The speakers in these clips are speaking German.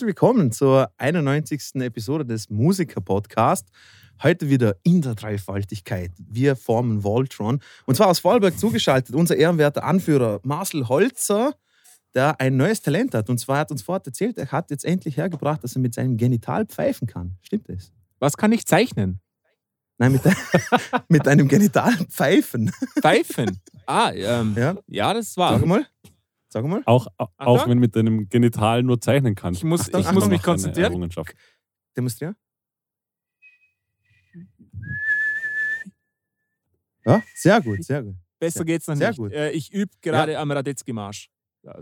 Herzlich willkommen zur 91. Episode des Musiker-Podcast. Heute wieder in der Dreifaltigkeit. Wir formen Voltron. Und zwar aus Vorarlberg zugeschaltet unser ehrenwerter Anführer Marcel Holzer, der ein neues Talent hat. Und zwar hat uns vorher erzählt, er hat jetzt endlich hergebracht, dass er mit seinem Genital pfeifen kann. Stimmt das? Was kann ich zeichnen? Nein, mit, mit einem Genital pfeifen. Pfeifen? Ah, ähm, Ja. ja. das war. Sag mal. Sag mal. Auch, auch wenn mit deinem Genital nur zeichnen kannst. Ich muss, Achtung, ich Achtung. muss mich konzentrieren. Errungenschaft. Demonstrier. Ja, sehr gut, sehr gut. Besser geht's noch Sehr nicht. gut. Äh, ich übe gerade am Radetzky-Marsch.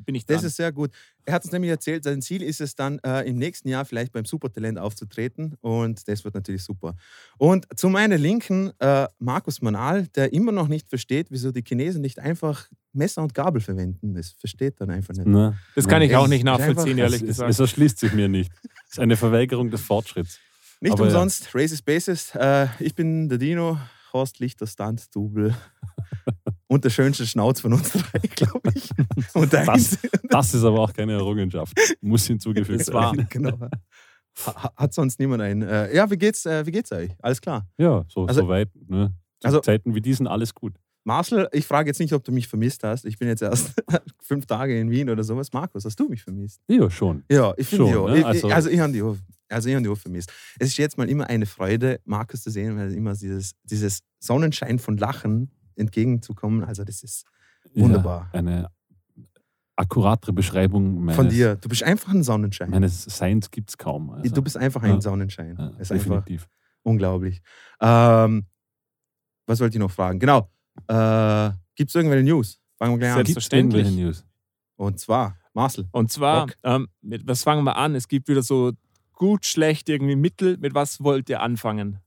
Bin ich dran. Das ist sehr gut. Er hat uns nämlich erzählt, sein Ziel ist es dann, äh, im nächsten Jahr vielleicht beim Supertalent aufzutreten. Und das wird natürlich super. Und zu meiner Linken äh, Markus Manal, der immer noch nicht versteht, wieso die Chinesen nicht einfach Messer und Gabel verwenden. Das versteht dann einfach nicht. Ne? das kann ich auch nicht nachvollziehen, einfach- ehrlich es, es, gesagt. es erschließt sich mir nicht. Es ist eine Verweigerung des Fortschritts. Nicht Aber ja. umsonst, Racist Basis. Äh, ich bin der Dino, Horst Lichter, Stunt-Double. Und der schönste Schnauz von uns drei, glaube ich. Und Das, das ist aber auch keine Errungenschaft. Muss hinzugefügt werden. genau. Ha- Hat sonst niemand einen. Äh, ja, wie geht's, äh, wie geht's euch? Alles klar. Ja, so, Also- so weit. Ne? Zu Also- Zeiten wie diesen alles gut. Marcel, ich frage jetzt nicht, ob du mich vermisst hast. Ich bin jetzt erst fünf Tage in Wien oder sowas. Markus, hast du mich vermisst? Ja, schon. Ja, ich finde ja. ne? Also- ich, also ich habe die auch, also ich habe die auch vermisst. Es ist jetzt mal immer eine Freude, Markus zu sehen, weil immer dieses, dieses Sonnenschein von Lachen entgegenzukommen. Also das ist Wunderbar. Ja, eine akkuratere Beschreibung meines, von dir. Du bist einfach ein Sonnenschein. meines Seins gibt es kaum. Also, du bist einfach ein Ja. Sonnenschein. ja, das ist einfach definitiv. unglaublich. Ähm, was wollte ich noch fragen? Genau. Äh, Gibt es irgendwelche News? Fangen wir gleich an. Selbstverständlich. News? Und zwar, Marcel. Und zwar, ähm, mit was fangen wir an? Es gibt wieder so gut, schlecht, irgendwie Mittel. Mit was wollt ihr anfangen?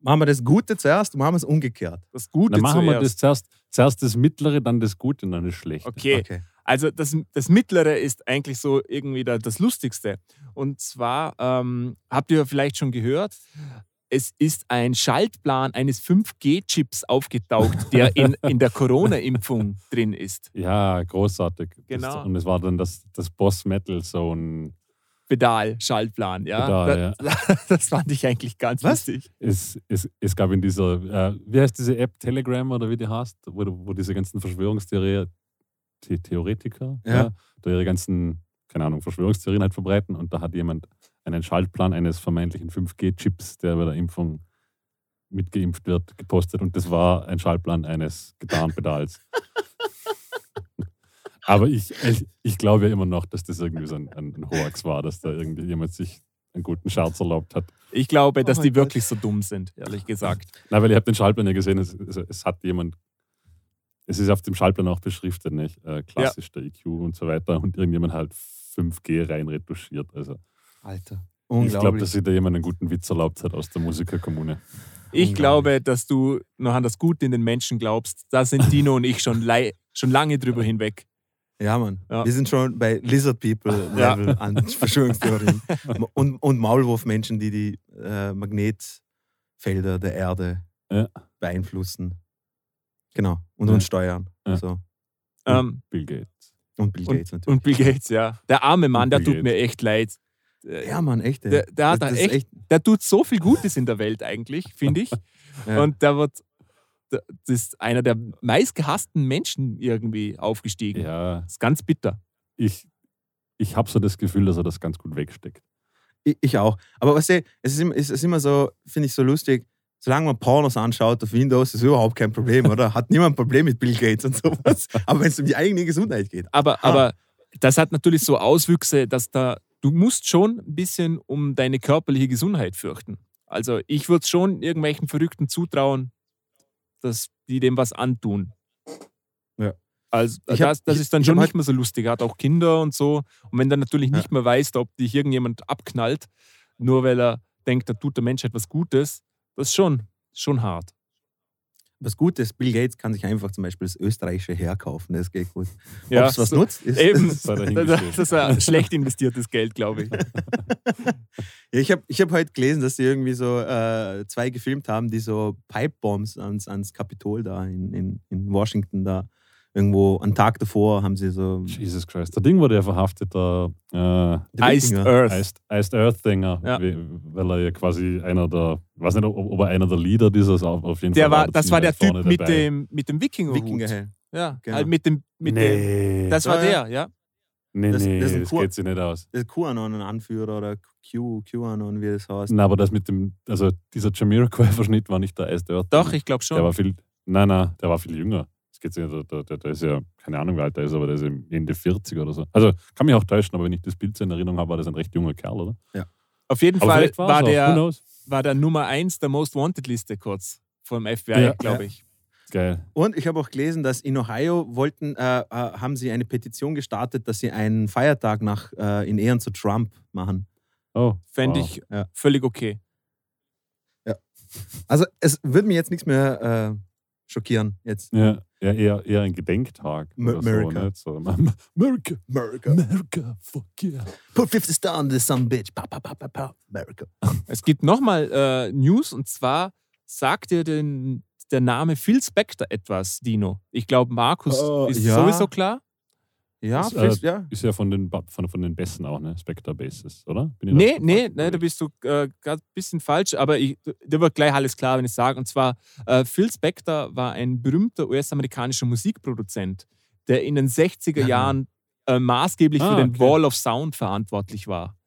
Machen wir das Gute zuerst und machen wir es umgekehrt. Das Gute Dann machen wir das zuerst. zuerst, zuerst das Mittlere, dann das Gute, dann das Schlechte. Okay. Also das, das Mittlere ist eigentlich so irgendwie da, das Lustigste. Und zwar ähm, habt ihr vielleicht schon gehört, es ist ein Schaltplan eines 5G-Chips aufgetaucht, der in, in der Corona-Impfung drin ist. Ja, großartig. Genau. Das, und es war dann das, das Boss Metal Zone. Pedal-Schaltplan, ja. Pedal, das, das fand ich eigentlich ganz Was? lustig. Es, es, es gab in dieser, äh, wie heißt diese App, Telegram oder wie die heißt, wo, wo diese ganzen Verschwörungstheoretiker The Theoretiker, Ja. da ihre ganzen, keine Ahnung, Verschwörungstheorien halt verbreiten und da hat jemand einen Schaltplan eines vermeintlichen 5G-Chips, der bei der Impfung mitgeimpft wird, gepostet und das war ein Schaltplan eines Gitarrenpedals. Aber ich, ich, ich glaube ja immer noch, dass das irgendwie so ein, ein, ein Hoax war, dass da irgendjemand sich einen guten Scherz erlaubt hat. Ich glaube, dass Oh die mein Gott. wirklich so dumm sind, ehrlich gesagt. Na, weil ihr habt den Schaltplan ja gesehen, es, es, es hat jemand, es ist auf dem Schaltplan auch beschriftet, nicht? Äh, klassisch der EQ und so weiter und irgendjemand halt 5G rein retuschiert. Also Alter. ich glaube, Unglaublich. dass sich da jemand einen guten Witz erlaubt hat aus der Musikerkommune. Ich Unglaublich. glaube, dass du noch an das Gute in den Menschen glaubst. Da sind Dino und ich schon, schon lange drüber hinweg. Ja, Mann. Ja. Wir sind schon bei Lizard People Ja. Level an Verschwörungstheorien. und, und Maulwurfmenschen, die die äh, Magnetfelder der Erde Ja. beeinflussen. Genau. Und uns steuern. So. Ähm, Bill Gates. Und Bill Gates natürlich. und Bill Gates, ja. Der arme Mann, Und der Bill tut Gates. mir echt leid. Äh, ja, Mann, echt. ey. Der, der, Das- da das ist echt, der tut so viel Gutes in der Welt eigentlich, finde ich. Und der wird, das ist einer der meistgehassten Menschen irgendwie aufgestiegen. Ja, Das ist ganz bitter. ich, ich habe so das Gefühl, dass er das ganz gut wegsteckt. Ich, ich auch. Aber weißt du, es ist immer, es ist immer so, finde ich so lustig, solange man Pornos anschaut auf Windows, ist überhaupt kein Problem, oder? Hat niemand ein Problem mit Bill Gates und sowas. Aber wenn es um die eigene Gesundheit geht. Aber, aber das hat natürlich so Auswüchse, dass da, du musst schon ein bisschen um deine körperliche Gesundheit fürchten. Also ich würde schon irgendwelchen Verrückten zutrauen, dass die dem was antun. Ja. Also hab- das, das ich- ist dann schon hab nicht mehr so lustig. Er hat auch Kinder und so. Und wenn dann natürlich Ja. nicht mehr weißt, ob dich irgendjemand abknallt, nur weil er denkt, da tut der Mensch etwas Gutes, das ist schon, schon hart. Was gut ist, Bill Gates kann sich einfach zum Beispiel das österreichische herkaufen. Das geht gut. Ja, Ob es was so- nutzt, ist. Eben, Das das ist ein schlecht investiertes Geld, glaube ich. Ja, ich habe ich hab heute gelesen, dass sie irgendwie so äh, zwei gefilmt haben, die so Pipebombs ans, ans Kapitol da in, in, in Washington da irgendwo einen Tag davor haben sie so Jesus Christ. Der Ding wurde ja verhaftet, der äh, Der Iced Wikinger. Earth. Iced, Iced Earth Dinger, Ja. weil er ja quasi einer der, ich weiß nicht, ob, ob er einer der Leader dieses auf, auf jeden Der Fall war, das war der Typ vorne mit dabei. dem, mit dem Wikingerhut. Wikinger. Ja, Genau. halt mit dem, mit dem, nee, das war Ja, der, ja. nee, das- nee, das das, ein geht sich nicht aus. Das ist QAnon-Anführer oder Q, QAnon, wie das heißt. Na, aber das mit dem, also dieser Jamiroquai-Verschnitt war nicht der Iced Earth. Doch, ich glaube Der schon. war viel, nein, nein, der war viel jünger. Der, der, der, der ist ja, keine Ahnung, wie alt der ist, aber der ist im Ende 40 oder so. Also kann mich auch täuschen, aber wenn ich das Bild so in Erinnerung habe, war das ein recht junger Kerl, oder? Auf jeden Aber Fall war der, war der Nummer 1 der Most Wanted Liste kurz vom FBI, Ja. glaube Ja. ich. Geil. Und ich habe auch gelesen, dass in Ohio wollten, äh, äh, haben sie eine Petition gestartet, dass sie einen Feiertag nach, äh, in Ehren zu Trump machen. Oh, Fände wow. ich Ja. völlig okay. Also es würde mich jetzt nichts mehr äh, schockieren. Jetzt. Ja, ja eher, eher ein Gedenktag. M- oder so, America. nicht? So, America. America. America, fuck yeah. Put 50 stars on this some bitch. Pa, pa, pa, pa, pa. America. Es gibt nochmal äh, News und zwar sagt dir den, der Name Phil Spector etwas, Dino. Ich glaube, Markus Oh, ist ja. sowieso klar. Ja, Das, Chris, ja. Ist ja von den, von, von den Besten auch, ne? Spectre Bases, oder? Bin ich Nee, da- nee, nee, da bist du äh, gerade ein bisschen falsch, aber ich, dir wird gleich alles klar, wenn ich sage. Und zwar, äh, Phil Spector war ein berühmter US-amerikanischer Musikproduzent, der in den 60er Ja. Jahren äh, maßgeblich Ah, für den okay. Wall of Sound verantwortlich war.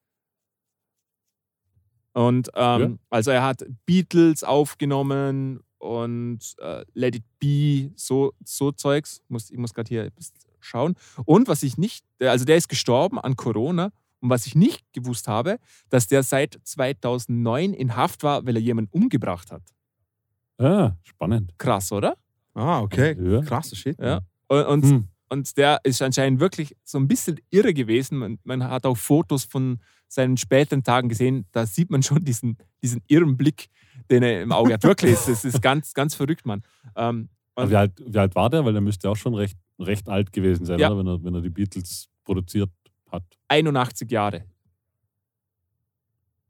Und ähm, also er hat Beatles aufgenommen und äh, Let It Be, so, so Zeugs. Muss, ich muss gerade hier schauen. Und was ich nicht, also der ist gestorben an Corona. Und was ich nicht gewusst habe, dass der seit 2009 in Haft war, weil er jemanden umgebracht hat. Ah, spannend. Krass, oder? Ah, okay. Ja. Krasser Shit. Ja. Und, und, Hm. und der ist anscheinend wirklich so ein bisschen irre gewesen. Man, man hat auch Fotos von seinen späteren Tagen gesehen. Da sieht man schon diesen, diesen irren Blick, den er im Auge hat. Wirklich, das ist ganz, ganz verrückt, Mann. Ähm, wie, alt, wie alt war der? Weil der müsste auch schon recht, recht alt gewesen sein, Ja. oder? Wenn er, wenn er die Beatles produziert hat. 81 Jahre.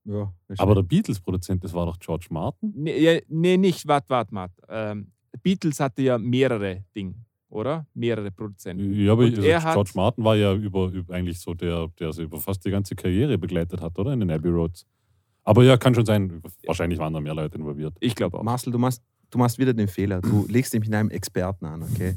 Ja, Aber der Beatles-Produzent, das war doch George Martin? Nee, ja, nee nicht, warte, warte, warte. Ähm, Beatles hatte ja mehrere Dinge, oder? Mehrere Produzenten. Ja, aber also hat- George Martin war ja über, über eigentlich so der, der sie über fast die ganze Karriere begleitet hat, oder? In den Abbey Roads. Aber ja, kann schon sein. Wahrscheinlich waren da mehr Leute involviert. Ich glaube auch. Marcel, du machst, du machst wieder den Fehler. Du legst dich mit einem Experten an, okay?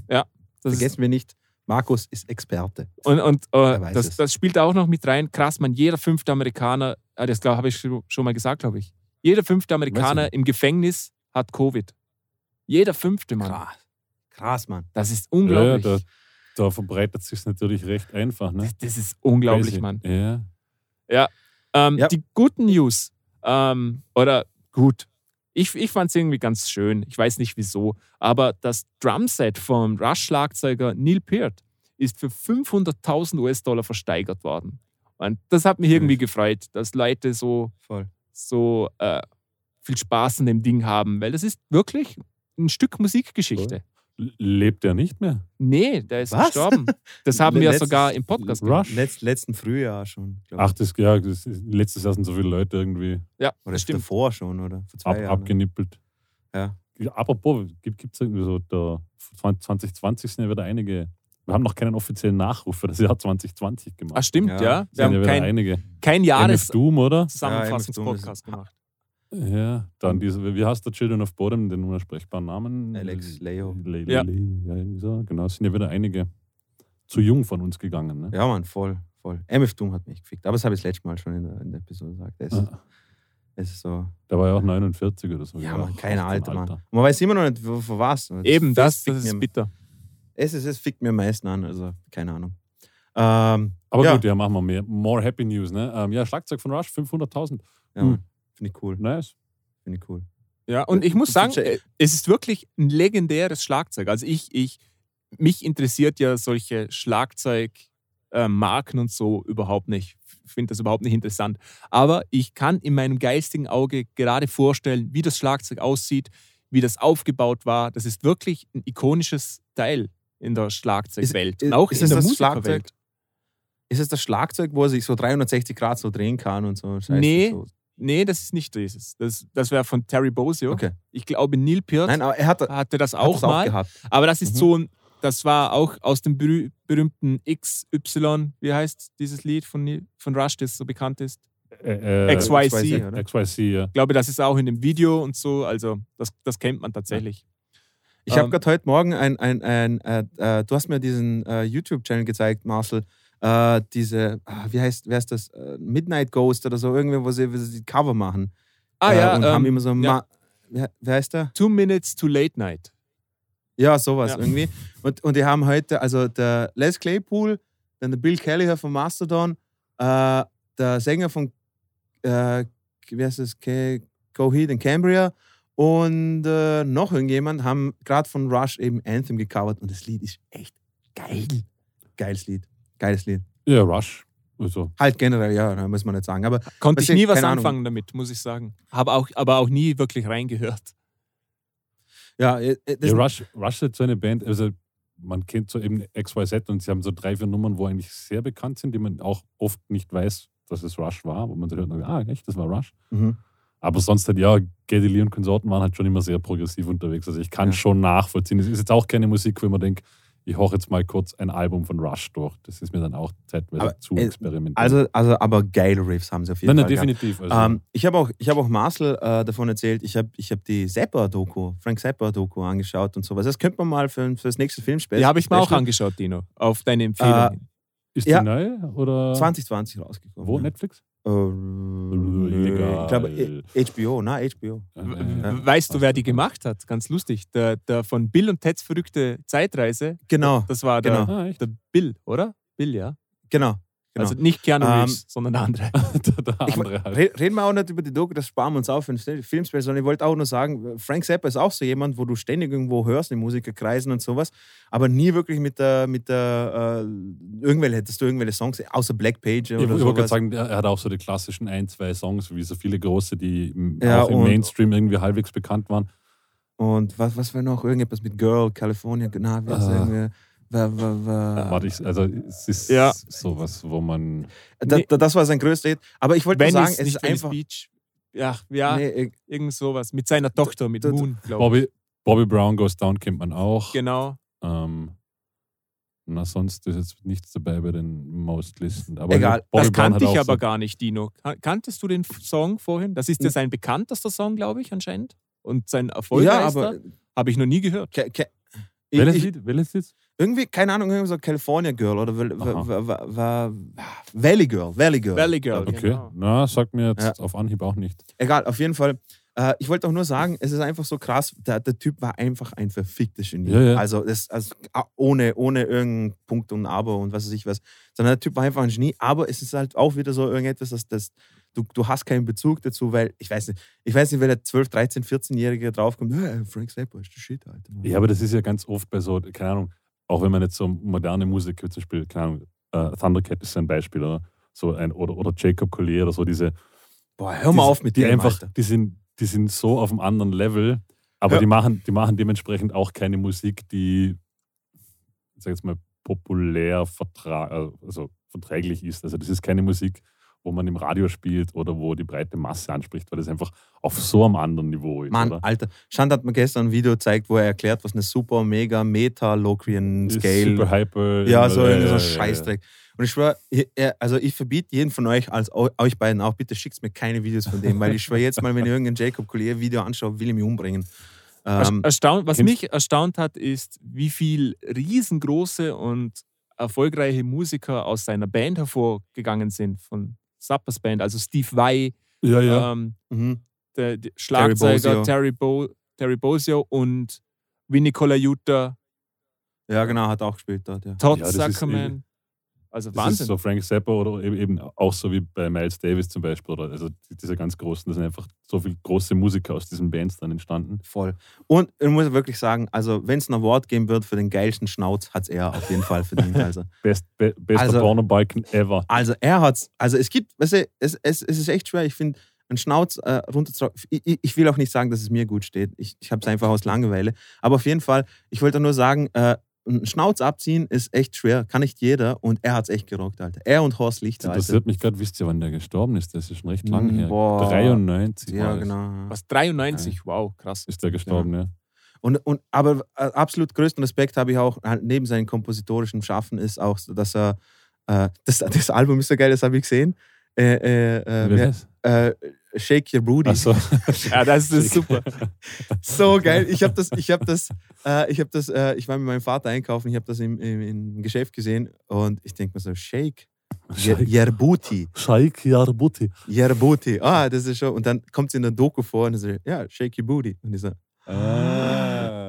Das Vergessen wir nicht, Markus ist Experte. und und äh, das, das spielt auch noch mit rein. Krass, man, jeder fünfte Amerikaner, ah, das habe ich schon mal gesagt, glaube ich. Jeder fünfte Amerikaner im Gefängnis hat Covid. Jeder fünfte, Mann. Krass. Krass, Mann. Das ist Ja, unglaublich. da, da verbreitet sich natürlich recht einfach. Ne? das ist unglaublich, Crazy. Mann. Ja. Ähm, Ja. Die guten News, ähm, oder gut, ich, ich fand es irgendwie ganz schön. Ich weiß nicht wieso, aber das Drumset vom Rush-Schlagzeuger Neil Peart ist für 500.000 US-Dollar versteigert worden. Und das hat mich irgendwie gefreut, dass Leute so, Voll. so äh, viel Spaß an dem Ding haben, weil das ist wirklich ein Stück Musikgeschichte. L- Lebt er nicht mehr? Nee, der ist Was? gestorben. Das haben wir Letztes- sogar im Podcast Rush? Letzt, letzten Frühjahr schon. Ach, das, ja, das, ist- letztes Jahr sind so viele Leute irgendwie Ja, Oder das stimmt. davor schon, oder? Vor zwei ab, Jahren. abgenippelt. Ja. Apropos, gibt es irgendwie so, der 2020 sind ja wieder einige. Wir haben noch keinen offiziellen Nachruf für das Jahr 2020 gemacht. Ah, stimmt, Ja. ja. Wir sind ja haben wieder kein, einige. kein MF Jahres Doom, oder? Zusammenfassungspodcast gemacht. Ja, dann diese, wie heißt der Children of Bodom, den unersprechbaren Namen? Alex Leo. Le, Le, Ja. Le, ja, irgendwie so. Genau, es sind ja wieder einige zu jung von uns gegangen. Ne? Ja, Mann, voll, voll. MF Doom hat mich gefickt. Aber das habe ich das letzte Mal schon in der, in der Episode gesagt. Es, Ah, ist so. der war ja auch 49 oder so. Ja? Mann, kein Alter, Mann. Und man weiß immer noch nicht, für was. Eben, das, das ist mir, bitter. Es, ist, es fickt mir am meisten an, also keine Ahnung. Ähm, Aber ja, gut, ja, machen wir mehr. More Happy News. Ne? Ähm, ja, Schlagzeug von Rush, 500.000. Ja. Finde ich cool. Nice. Finde ich cool. Ja, und ich muss sagen, äh, es ist wirklich ein legendäres Schlagzeug. Also ich, ich, mich interessiert ja solche Schlagzeugmarken und so überhaupt nicht. Ich finde das überhaupt nicht interessant. Aber ich kann in meinem geistigen Auge gerade vorstellen, wie das Schlagzeug aussieht, wie das aufgebaut war. Das ist wirklich ein ikonisches Teil in der Schlagzeugwelt. Ist- auch ist in es der das Musikerwelt. Ist es das Schlagzeug, wo er sich so 360 Grad so drehen kann und so? Scheiße, Nee. So. Nee, das ist nicht dieses. Das, das wäre von Terry Bozzio. Okay. Ich glaube, Neil Peart Nein, aber er hat, hat hatte das auch auch mal. gehabt. Aber das ist Mhm. so ein das war auch aus dem berüh berühmten XY, wie heißt dieses Lied von, von Rush, das so bekannt ist? Äh, äh, XYZ. XYZ, oder? XYZ, ja. Ich glaube, das ist auch in dem Video und so, also das, das kennt man tatsächlich. Ich habe Ähm, gerade heute Morgen ein, ein, ein äh, äh, du hast mir diesen äh, YouTube-Channel gezeigt, Marcel. Äh, diese, ah, wie heißt, wer ist das? Äh, Midnight Ghost oder so, irgendwie, wo sie, wo sie die Cover machen. Ah äh, ja, und ähm, haben immer so, ja. Wer, wer heißt der? Two Minutes to Late Night. Ja, sowas Ja. irgendwie. Und, und die haben heute, also der Les Claypool, dann der Bill Kelly von Mastodon, äh, der Sänger von, äh, wie heißt das, Coheed and Cambria und äh, noch irgendjemand haben gerade von Rush eben Anthem gecovert und das Lied ist echt geil. Geiles Lied. Geiles Lied. Ja, Rush. Also, Halt generell, ja, da muss man nicht sagen. Aber Konnte ich nie was keine Ahnung. anfangen damit, muss ich sagen. Habe auch, aber auch nie wirklich reingehört. ja, äh, das, ja, Rush, Rush ist so eine Band, also man kennt so eben XYZ und sie haben so drei, vier Nummern, wo eigentlich sehr bekannt sind, die man auch oft nicht weiß, dass es Rush war, wo man so hört, ah, echt, das war Rush. mhm. Aber sonst halt, ja, Geddy Lee und Konsorten waren halt schon immer sehr progressiv unterwegs. Also ich kann Ja. schon nachvollziehen. Es ist jetzt auch keine Musik, wo man denkt, ich hoche jetzt mal kurz ein Album von Rush durch. Das ist mir dann auch zeitweise Aber, zu äh, experimentell. also, also, aber geile Riffs haben sie auf jeden nein, nein, Fall. gehabt. definitiv. Also, Ähm, ich habe auch, ich hab auch Marcel äh, davon erzählt, ich habe ich hab die Zappa-Doku, Frank Zappa-Doku angeschaut und sowas. Das könnte man mal für, für das nächste Filmspecial. Die habe ich mir auch angeschaut, Dino, auf deine Empfehlung. Äh, ist ja. die neu? Oder 2020 rausgekommen. wo? ja. Netflix? Äh, Egal. ich glaube HBO, na HBO. Weißt du, wer die gemacht hat? Ganz lustig. Der, der von Bill und Teds verrückte Zeitreise. Genau, Das war der, Genau. Ah, der Bill, oder? Bill, ja. genau. Genau. Also nicht Keanu Ähm, Reeves, sondern der andere. der, der Ich, andere halt. re- reden wir auch nicht über die Doku, das sparen wir uns auf für ein Filmspecial, sondern ich wollte auch nur sagen, Frank Zappa ist auch so jemand, wo du ständig irgendwo hörst in Musikerkreisen und sowas, aber nie wirklich mit der, mit der, äh, irgendwelche, hättest du irgendwelche Songs, außer Black Page Ich, oder ich wollte gerade sagen, er hat auch so die klassischen ein, zwei Songs, wie so viele große, die im- Ja, auch im Mainstream irgendwie halbwegs bekannt waren. Und was, was war noch? Irgendetwas mit Girl, California, genau, wie Ah. irgendwie. War, Warte, ich, also es ist Ja. sowas, wo man. da, da, das war sein größter Hit. Aber ich wollte nur sagen, es nicht ist einfach. Beach. Ja, ja Nee, äh, irgend sowas. Mit seiner Tochter, mit Moon, glaube ich. Bobby, Bobby Brown Goes Down kennt man auch. Genau. Ähm, na, sonst ist jetzt nichts dabei bei den Most-Listen. Aber Egal, Bobby das Brown kannte ich aber so, gar nicht, Dino. Kan- Kanntest du den Song vorhin? Das ist ja sein bekanntester Song, glaube ich, anscheinend. Und sein ja, erfolgreichster aber. habe ich noch nie gehört. Welches Lied? Welches Lied? Irgendwie, keine Ahnung, irgendwie so California Girl oder Valley Girl. Valley Girl. Valley Girl. Okay, Genau. na, sagt mir jetzt Ja. auf Anhieb auch nicht. Egal, auf jeden Fall. Äh, ich wollte auch nur sagen, es ist einfach so krass, der, der Typ war einfach ein verficktes Genie. Ja, ja. Also, das, also ah, ohne, ohne irgendeinen Punkt und Aber und was weiß ich was. Sondern der Typ war einfach ein Genie. Aber es ist halt auch wieder so irgendetwas, dass das, du, du hast keinen Bezug dazu, weil ich weiß nicht, ich weiß nicht, wenn der 12, 13, 14-Jährige draufkommt, hey, Frank Zappa ist der Shit, Alter. Ja, aber das ist ja ganz oft bei so, keine Ahnung, auch wenn man jetzt so moderne Musik, zum Beispiel, keine Ahnung, äh, Thundercat ist ein Beispiel, oder? So ein, oder, oder Jacob Collier oder so, diese, Boah, hör mal die, auf mit die dem, einfach, Alter. die sind, die sind so auf einem anderen Level, aber Ja. die, machen, die machen dementsprechend auch keine Musik, die, ich sag jetzt mal, populär vertra also verträglich ist. Also das ist keine Musik, wo man im Radio spielt oder wo die breite Masse anspricht, weil das einfach auf so einem anderen Niveau ist. Mann, oder? Alter. Schand hat mir gestern ein Video gezeigt, wo er erklärt, was eine super, mega, meta, Locrian Ist Scale Super hyper. Ja, so äh, so ein Scheißdreck. Und ich schwöre, also ich verbiete jeden von euch, als eu- euch beiden auch, bitte schickt mir keine Videos von dem, weil ich schwöre jetzt mal, wenn ich irgendein Jacob Collier Video anschaue, will ich mich umbringen. Ähm, Erstaunt, was mich erstaunt hat, ist, wie viel riesengroße und erfolgreiche Musiker aus seiner Band hervorgegangen sind, von Zappas Band, also Steve Vai, Ja, ja. ähm, mhm. der, der Schlagzeuger Bosio. Terry, Bo, Terry Bosio und Vinny Colaiuta, ja, genau, hat auch gespielt dort. Ja. Todd Ja, Zuckerman. Also Das Wahnsinn. ist so Frank Zappa oder eben- eben auch so wie bei Miles Davis zum Beispiel. Oder also die- diese ganz großen, da sind einfach so viele große Musiker aus diesen Bands dann entstanden. Voll. Und ich muss wirklich sagen, also wenn es ein Award geben wird für den geilsten Schnauz, hat es er auf jeden Fall verdient. Also, Best, be, bester Also- Porno-Balken ever. also er hat's, also es gibt, weißt du, es, es, es ist echt schwer, ich finde, einen Schnauz äh, ich- ich will auch nicht sagen, dass es mir gut steht. Ich, ich habe es einfach aus Langeweile. Aber auf jeden Fall, ich wollte nur sagen, äh, einen Schnauz abziehen ist echt schwer. Kann nicht jeder. Und er hat es echt gerockt, Alter. Er und Horst Das Lichter, Alter. interessiert mich gerade, wisst ihr, wann der gestorben ist? Das ist schon recht lang Mm, her. boah. 93 Ja, das. genau. Was 93, wow, krass. ist der gestorben, ja. Und, und, aber äh, absolut größten Respekt habe ich auch halt neben seinem kompositorischen Schaffen ist auch, so, dass er äh, das, das Album ist so geil, das habe ich gesehen. Äh, äh, äh, Wer ist Shake Your Booty. Ach so. Ja, das ist super. So geil. Ich habe das, ich habe das, äh, ich habe das, äh, ich war mit meinem Vater einkaufen, ich habe das im, im, im Geschäft gesehen und ich denke mir so, Shake. Scheik Yarbuti. Your Booty. Ah, das ist schon. Und dann kommt es in der Doku vor und so, ja, Shake Your Booty. Und ich so, ah.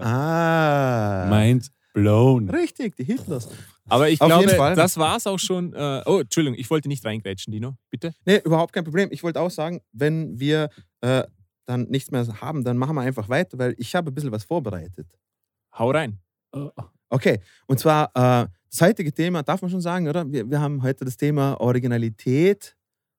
Mind blown. Richtig, die Hitlers. Aber ich Auf jeden glaube, Fall. das war es auch schon. Äh, oh, Entschuldigung, ich wollte nicht reingrätschen, Dino. Bitte. Nee, überhaupt kein Problem. Ich wollte auch sagen, wenn wir äh, dann nichts mehr haben, dann machen wir einfach weiter, weil ich habe ein bisschen was vorbereitet. Hau rein. Okay, und zwar äh, das heutige Thema, darf man schon sagen, oder? Wir, wir haben heute das Thema Originalität,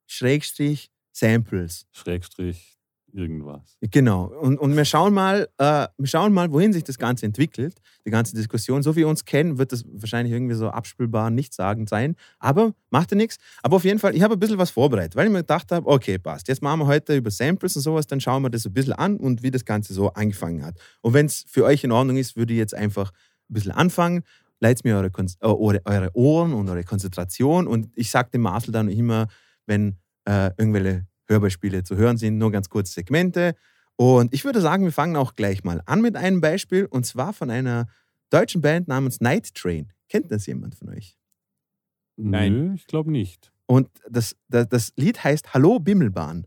Schrägstrich, Samples. Schrägstrich irgendwas. Genau. Und, und wir, schauen mal, äh, wir schauen mal, wohin sich das Ganze entwickelt, die ganze Diskussion. So wie wir uns kennen, wird das wahrscheinlich irgendwie so abspielbar, nichtssagend sein. Aber macht ja nichts. Aber auf jeden Fall, ich habe ein bisschen was vorbereitet, weil ich mir gedacht habe, okay, passt. Jetzt machen wir heute über Samples und sowas, dann schauen wir das ein bisschen an und wie das Ganze so angefangen hat. Und wenn es für euch in Ordnung ist, würde ich jetzt einfach ein bisschen anfangen. Leitet mir eure, äh, eure Ohren und eure Konzentration. Und ich sage dem Marcel dann immer, wenn äh, irgendwelche Hörbeispiele zu hören sind, nur ganz kurze Segmente. Und ich würde sagen, wir fangen auch gleich mal an mit einem Beispiel und zwar von einer deutschen Band namens Night Train. Kennt das jemand von euch? Nein. Nö, ich glaube nicht. Und das, das, das Lied heißt Hallo Bimmelbahn.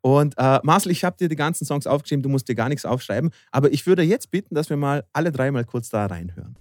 Und äh, Marcel, ich habe dir die ganzen Songs aufgeschrieben, du musst dir gar nichts aufschreiben, aber ich würde jetzt bitten, dass wir mal alle drei mal kurz da reinhören.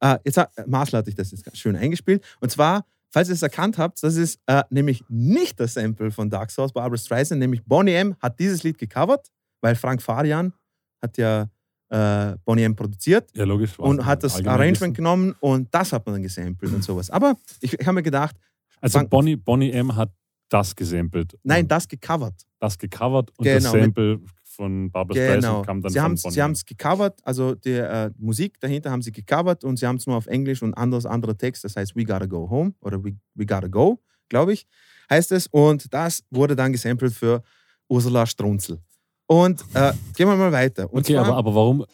Äh, jetzt hat, äh, Marcel hat sich das jetzt ganz schön eingespielt. Und zwar, falls ihr es erkannt habt, das ist äh, nämlich nicht das Sample von Dark Souls Barbara Streisand, nämlich Bonnie M. hat dieses Lied gecovert, weil Frank Farian hat ja äh, Bonnie M. produziert Ja, logisch. und hat das Arrangement wissen. genommen und das hat man dann gesampelt und sowas. Aber ich, ich habe mir gedacht, Also Frank- Bonnie, Bonnie M. hat das gesampelt. nein, das gecovert. das gecovert und Genau, das Sample von Barbara Genau. Streisand kam dann Sie von haben sie haben es gecovert, also die äh, Musik dahinter haben sie gecovert und sie haben es nur auf Englisch und anderes anderer Text, das heißt We Gotta Go Home oder We, We Gotta Go, glaube ich, heißt es. Und das wurde dann gesampelt für Ursula Strunzel. Und äh, gehen wir mal weiter. Und Okay, zwar, aber, aber warum,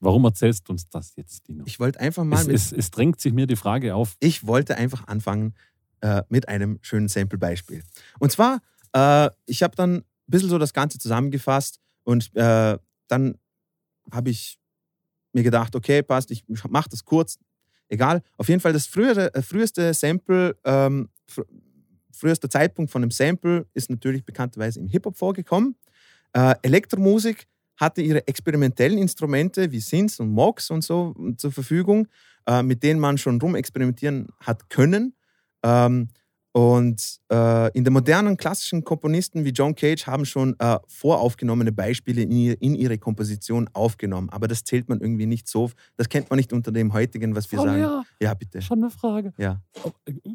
warum erzählst du uns das jetzt, Dino? ich wollte einfach mal Es, mit, es, es drängt sich mir die Frage auf. ich wollte einfach anfangen äh, mit einem schönen Sample-Beispiel. Und zwar, äh, ich habe dann ein bisschen so das Ganze zusammengefasst und äh, dann habe ich mir gedacht, okay, passt, ich mache das kurz, egal. Auf jeden Fall das frühere, äh, früheste Sample, ähm, fr frühester Zeitpunkt von einem Sample ist natürlich bekannterweise im Hip-Hop vorgekommen. Äh, Elektromusik hatte ihre experimentellen Instrumente wie Synths und Mogs und so zur Verfügung, äh, mit denen man schon rumexperimentieren hat können. Ähm, und äh, in den modernen klassischen Komponisten wie John Cage haben schon äh, voraufgenommene Beispiele in, ihr, in ihre Komposition aufgenommen. Aber das zählt man irgendwie nicht so. Das kennt man nicht unter dem heutigen, was wir Frau sagen. Lehrer, Ja, bitte. schon eine Frage. Ja.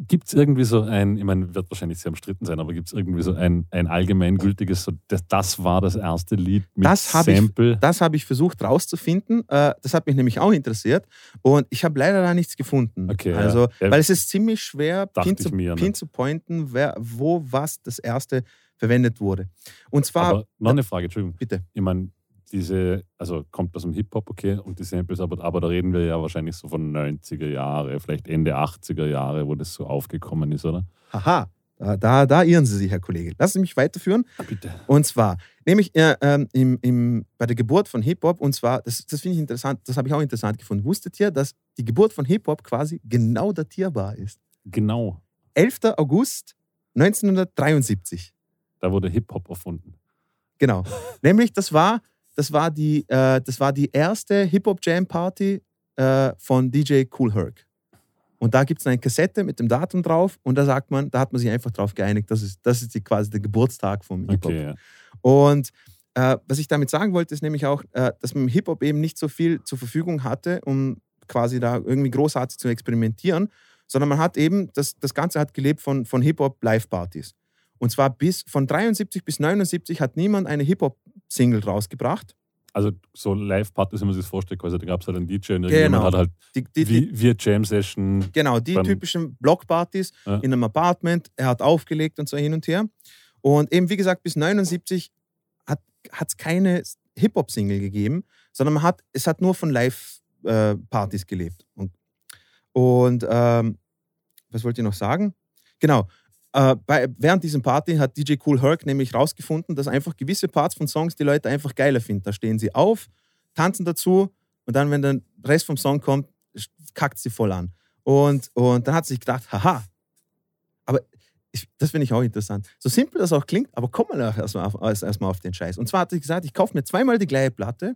Gibt es irgendwie so ein, ich meine, wird wahrscheinlich sehr umstritten sein, aber gibt es irgendwie so ein, ein allgemeingültiges, so, das, das war das erste Lied mit Das hab ich- Sample? Das habe ich versucht rauszufinden. Äh, das hat mich nämlich auch interessiert. Und ich habe leider da nichts gefunden. Okay, also, Ja. weil es ist ziemlich schwer, Dachte pin ich zu, mir, ne? pin zu pointen, wer, wo was das erste verwendet wurde. Und zwar, aber noch eine Frage, Entschuldigung. bitte. Ich meine, diese, also kommt aus dem Hip-Hop, okay, und die Samples, aber, aber da reden wir ja wahrscheinlich so von 90er Jahre, vielleicht Ende 80er Jahre, wo das so aufgekommen ist, oder? Haha, da, da, irren Sie sich, Herr Kollege. Lassen Sie mich weiterführen. Bitte. Und zwar, nämlich äh, ähm, im, im, bei der Geburt von Hip-Hop, und zwar, das, das finde ich interessant, das habe ich auch interessant gefunden. Wusstet ihr, dass die Geburt von Hip-Hop quasi genau datierbar ist? Genau, 11. August 1973. da wurde Hip-Hop erfunden. Genau. Nämlich, das war, das war, die, äh, das war die erste Hip-Hop-Jam-Party äh, von DJ Cool Herc. Und da gibt es eine Kassette mit dem Datum drauf und da sagt man, da hat man sich einfach drauf geeinigt, das ist, das ist die, quasi der Geburtstag vom Hip-Hop. Okay, ja. Und äh, was ich damit sagen wollte, ist nämlich auch, äh, dass man im Hip-Hop eben nicht so viel zur Verfügung hatte, um quasi da irgendwie großartig zu experimentieren, sondern man hat eben, das, das Ganze hat gelebt von, von Hip-Hop-Live-Partys. Und zwar bis von 73 bis 79 hat niemand eine Hip-Hop-Single rausgebracht. Also so Live-Partys, wenn man sich das vorstellt, quasi, da gab es halt einen DJ und Genau. hat halt Die, die, die, wie, wie Jam-Session. Genau, die typischen Blockpartys Ja. in einem Apartment. Er hat aufgelegt und so hin und her. Und eben, wie gesagt, bis 79 hat es keine Hip-Hop-Single gegeben, sondern man hat, es hat nur von Live-Partys gelebt. Und, und ähm, was wollte ich noch sagen? Genau. Äh, bei, während diesem Party hat DJ Cool Herc nämlich rausgefunden, dass einfach gewisse Parts von Songs die Leute einfach geiler finden. Da stehen sie auf, tanzen dazu und dann, wenn der Rest vom Song kommt, kackt sie voll an. Und, und dann hat sie sich gedacht, haha. Aber ich, das finde ich auch interessant. So simpel das auch klingt, aber komm mal erstmal auf, erst- auf den Scheiß. Und zwar hat sie gesagt, ich kaufe mir zweimal die gleiche Platte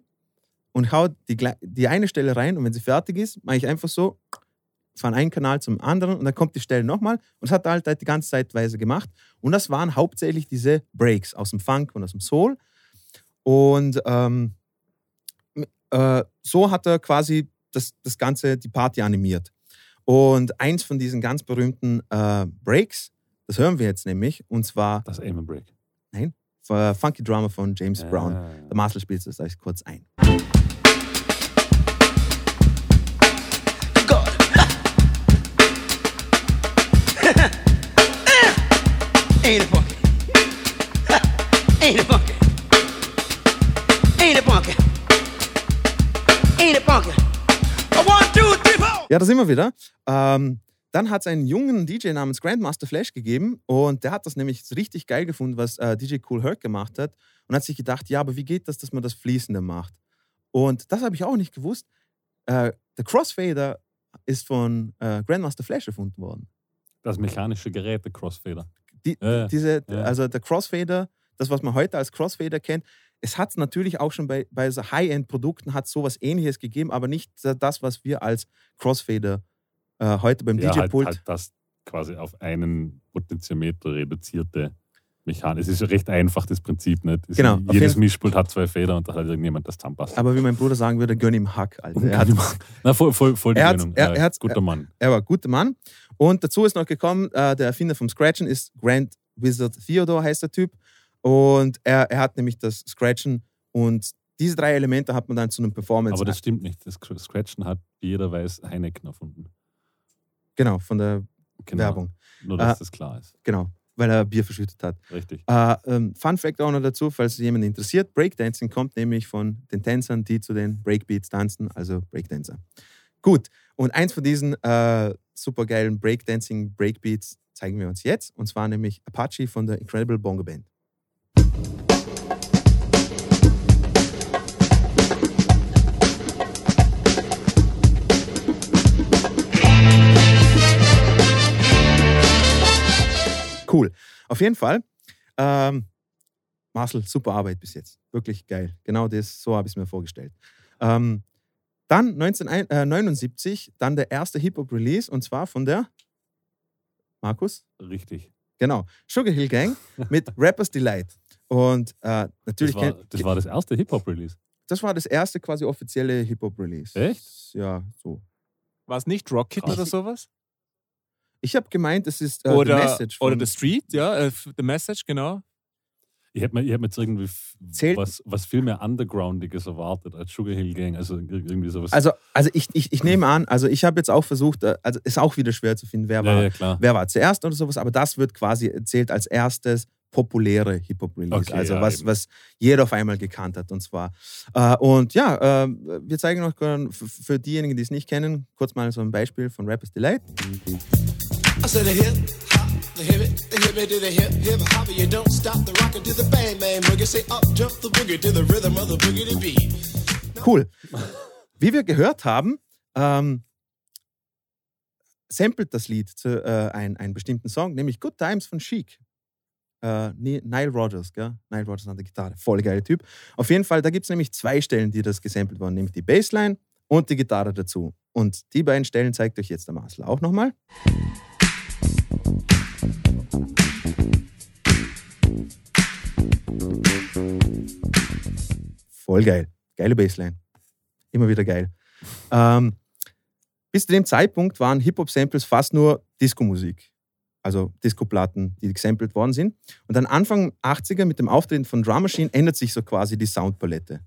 und hau die, die eine Stelle rein und wenn sie fertig ist, mache ich einfach so von einem Kanal zum anderen und dann kommt die Stelle nochmal. Und das hat er halt, halt die ganze Zeitweise gemacht. Und das waren hauptsächlich diese Breaks aus dem Funk und aus dem Soul. Und ähm, äh, so hat er quasi das, das Ganze, die Party animiert. Und eins von diesen ganz berühmten äh, Breaks, das hören wir jetzt nämlich, und zwar Das Aim and Break. äh, Funky Drama von James Brown. Ah. Der Marcel spielt das euch kurz ein. Ain't it funky? Ain't it funky? Ain't it funky? Ain't it funky? A one, two, three, four. Ja, da sind wir wieder. Ähm, dann hat es einen jungen DJ namens Grandmaster Flash gegeben und der hat das nämlich richtig geil gefunden, was äh, DJ Cool Herc gemacht hat und hat sich gedacht, ja, aber wie geht das, dass man das Fließende macht? Und das habe ich auch nicht gewusst. Äh, der Crossfader ist von äh, Grandmaster Flash erfunden worden. Das mechanische Gerät, der Crossfader. Die, Ja, diese, Ja. Also der Crossfader, das, was man heute als Crossfader kennt, es hat es natürlich auch schon bei, bei so High-End-Produkten hat sowas ähnliches gegeben, aber nicht das, was wir als Crossfader äh, heute beim Ja, halt, DJ-Pult. halt das quasi auf einen Potentiometer reduzierte Mechanik. Es ist ja recht einfach, das Prinzip. Nicht? Es Genau, Jedes Mischpult hat zwei Federn und da hat irgendjemand das zusammenpasst. Aber wie mein Bruder sagen würde, gönn ihm Hack, Alter. Er, hat, Na, voll, voll, voll die Er Gönnung. er- er hat's- guter Mann. er war ein guter Mann. Und dazu ist noch gekommen, äh, der Erfinder vom Scratchen ist Grand Wizard Theodore, heißt der Typ. Und er, er hat nämlich das Scratchen und diese drei Elemente hat man dann zu einem Performance. Aber das stimmt nicht. Das Scratchen hat jeder weiß Heineken erfunden. genau, von der Genau. Werbung. Nur, dass Äh, das klar ist. Genau, weil er Bier verschüttet hat. Richtig. Äh, ähm, Fun Fact auch noch dazu, falls es jemand interessiert: Breakdancing kommt nämlich von den Tänzern, die zu den Breakbeats tanzen, also Breakdancer. Gut, und eins von diesen äh, supergeilen Breakdancing Breakbeats zeigen wir uns jetzt, und zwar nämlich Apache von der Incredible Bongo Band. Cool. Auf jeden Fall. Ähm, Marcel, super Arbeit bis jetzt. Wirklich geil. Genau das, so habe ich es mir vorgestellt. Ähm, dann 1979, dann der erste Hip-Hop-Release und zwar von der Markus? Richtig. Genau. Sugar Hill Gang mit Rapper's Delight. Und äh, Das natürlich war, kennt- das war das erste Hip-Hop-Release. das war das erste quasi offizielle Hip-Hop-Release. Echt? Ja, so. War es nicht Rocket oder sowas? Ich habe gemeint, es ist äh, oder, The Message. oder The Street, ja, äh, The Message, genau. Ich hätte mir, ich hätt mir jetzt irgendwie Zählt- was, was viel mehr Undergroundiges erwartet als Sugar Hill Gang. Also ir- irgendwie sowas. Also, also ich, ich, ich nehme an, also ich habe jetzt auch versucht, äh, also ist auch wieder schwer zu finden, wer war ja, ja, klar. wer war zuerst oder sowas, aber das wird quasi erzählt als erstes populäre Hip-Hop-Release. Okay, also ja, was, eben. was jeder auf einmal gekannt hat. Und zwar. Äh, und ja, äh, wir zeigen noch für diejenigen, die es nicht kennen, kurz mal so ein Beispiel von Rapper's Delight. I said the hip hop, the hip the hip the hip hip hop. You don't stop the rockin' to the bang bang boogie. Say up jump the boogie to the rhythm of the boogie to beat. Cool. Wie wir gehört haben, ähm, samplet das Lied zu äh, ein, einen bestimmten Song, nämlich Good Times von Chic. Äh, Ni- Nile Rodgers, gell? Nile Rodgers an der Gitarre. Voll geile Typ. Auf jeden Fall, da gibt es nämlich zwei Stellen, die das gesampelt wurden, nämlich die Bassline und die Gitarre dazu. Und die beiden Stellen zeigt euch jetzt der Marcel auch nochmal. Voll geil. Geile Bassline. Immer wieder geil. Ähm, bis zu dem Zeitpunkt waren Hip-Hop-Samples fast nur Disco-Musik. Also Disco-Platten, die gesampelt worden sind. Und dann Anfang 80er mit dem Auftreten von Drum Machine ändert sich so quasi die Soundpalette.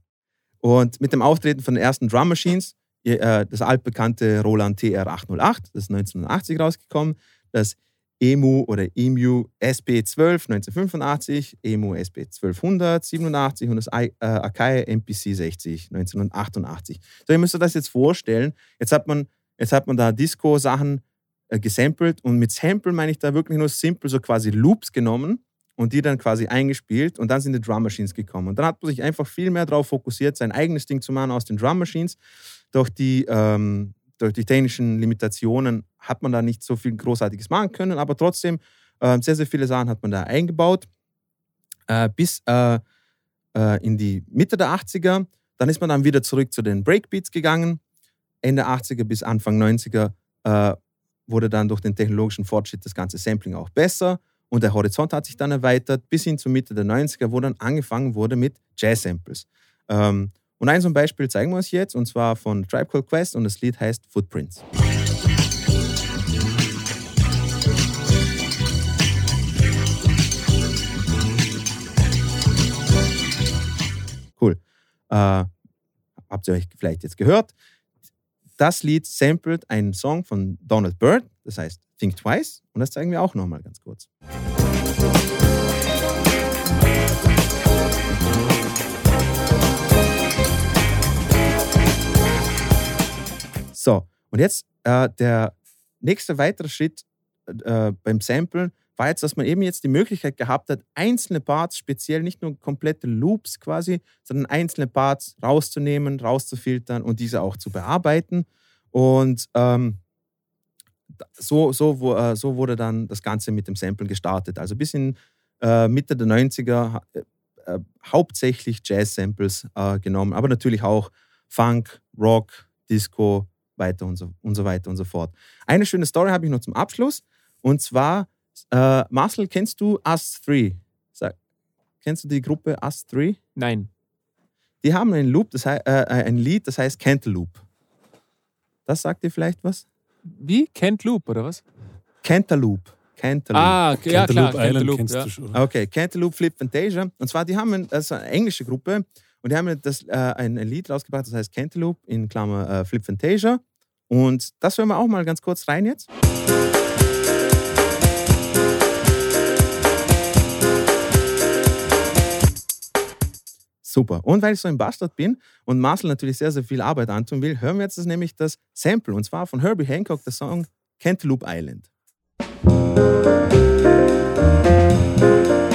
Und mit dem Auftreten von den ersten Drum Machines, äh, das altbekannte Roland TR-808, das ist 1980 rausgekommen, das EMU oder EMU SP12 1985, EMU SP 1200 87 und das äh, Akai MPC 60 1988. So, ihr müsst euch das jetzt vorstellen. Jetzt hat man, jetzt hat man da Disco-Sachen äh, gesampelt und mit Sample meine ich da wirklich nur simpel so quasi Loops genommen und die dann quasi eingespielt und dann sind die Drum Machines gekommen. Und dann hat man sich einfach viel mehr darauf fokussiert, sein eigenes Ding zu machen aus den Drum Machines. Durch die, ähm, durch die technischen Limitationen hat man da nicht so viel Großartiges machen können, aber trotzdem äh, sehr, sehr viele Sachen hat man da eingebaut. Äh, bis äh, äh, in die Mitte der 80er. Dann ist man dann wieder zurück zu den Breakbeats gegangen. Ende 80er bis Anfang 90er äh, wurde dann durch den technologischen Fortschritt das ganze Sampling auch besser und der Horizont hat sich dann erweitert bis hin zur Mitte der 90er, wo dann angefangen wurde mit Jazz-Samples. Ähm, und ein so ein Beispiel zeigen wir euch jetzt, und zwar von Tribe Called Quest und das Lied heißt Footprints. Cool. Äh, habt ihr euch vielleicht jetzt gehört? Das Lied samplet einen Song von Donald Byrd, das heißt Think Twice, und das zeigen wir auch nochmal ganz kurz. So, und jetzt äh, der nächste weitere Schritt äh, beim Samplen war jetzt, dass man eben jetzt die Möglichkeit gehabt hat, einzelne Parts, speziell nicht nur komplette Loops quasi, sondern einzelne Parts rauszunehmen, rauszufiltern und diese auch zu bearbeiten. Und ähm, so, so, äh, so wurde dann das Ganze mit dem Sample gestartet. Also bis in äh, Mitte der 90er äh, äh, hauptsächlich Jazz-Samples äh, genommen, aber natürlich auch Funk, Rock, Disco, weiter und so, und so weiter und so fort. Eine schöne Story habe ich noch zum Abschluss. Und zwar, äh, Marcel, kennst du Us 3? Sag, kennst du die Gruppe Us 3? Nein. Die haben einen Loop, das heißt, äh, ein Lied, das heißt Cantaloupe. Das sagt dir vielleicht was? Wie? Kent Loop, oder was? Cantaloupe. Cantaloupe. Ah, okay, ja klar. Cantaloupe Island Cantaloupe, kennst ja. du schon. Okay, Cantaloupe Flip Fantasia. Und zwar, die haben ein, das ist eine englische Gruppe und die haben das, äh, ein, Lied rausgebracht, das heißt Cantaloupe in Klammer äh, Flip Fantasia. Und das hören wir auch mal ganz kurz rein jetzt. Super. Und weil ich so ein Bastard bin und Marcel natürlich sehr, sehr viel Arbeit antun will, hören wir jetzt das nämlich das Sample und zwar von Herbie Hancock, der Song Cantaloupe Island. So,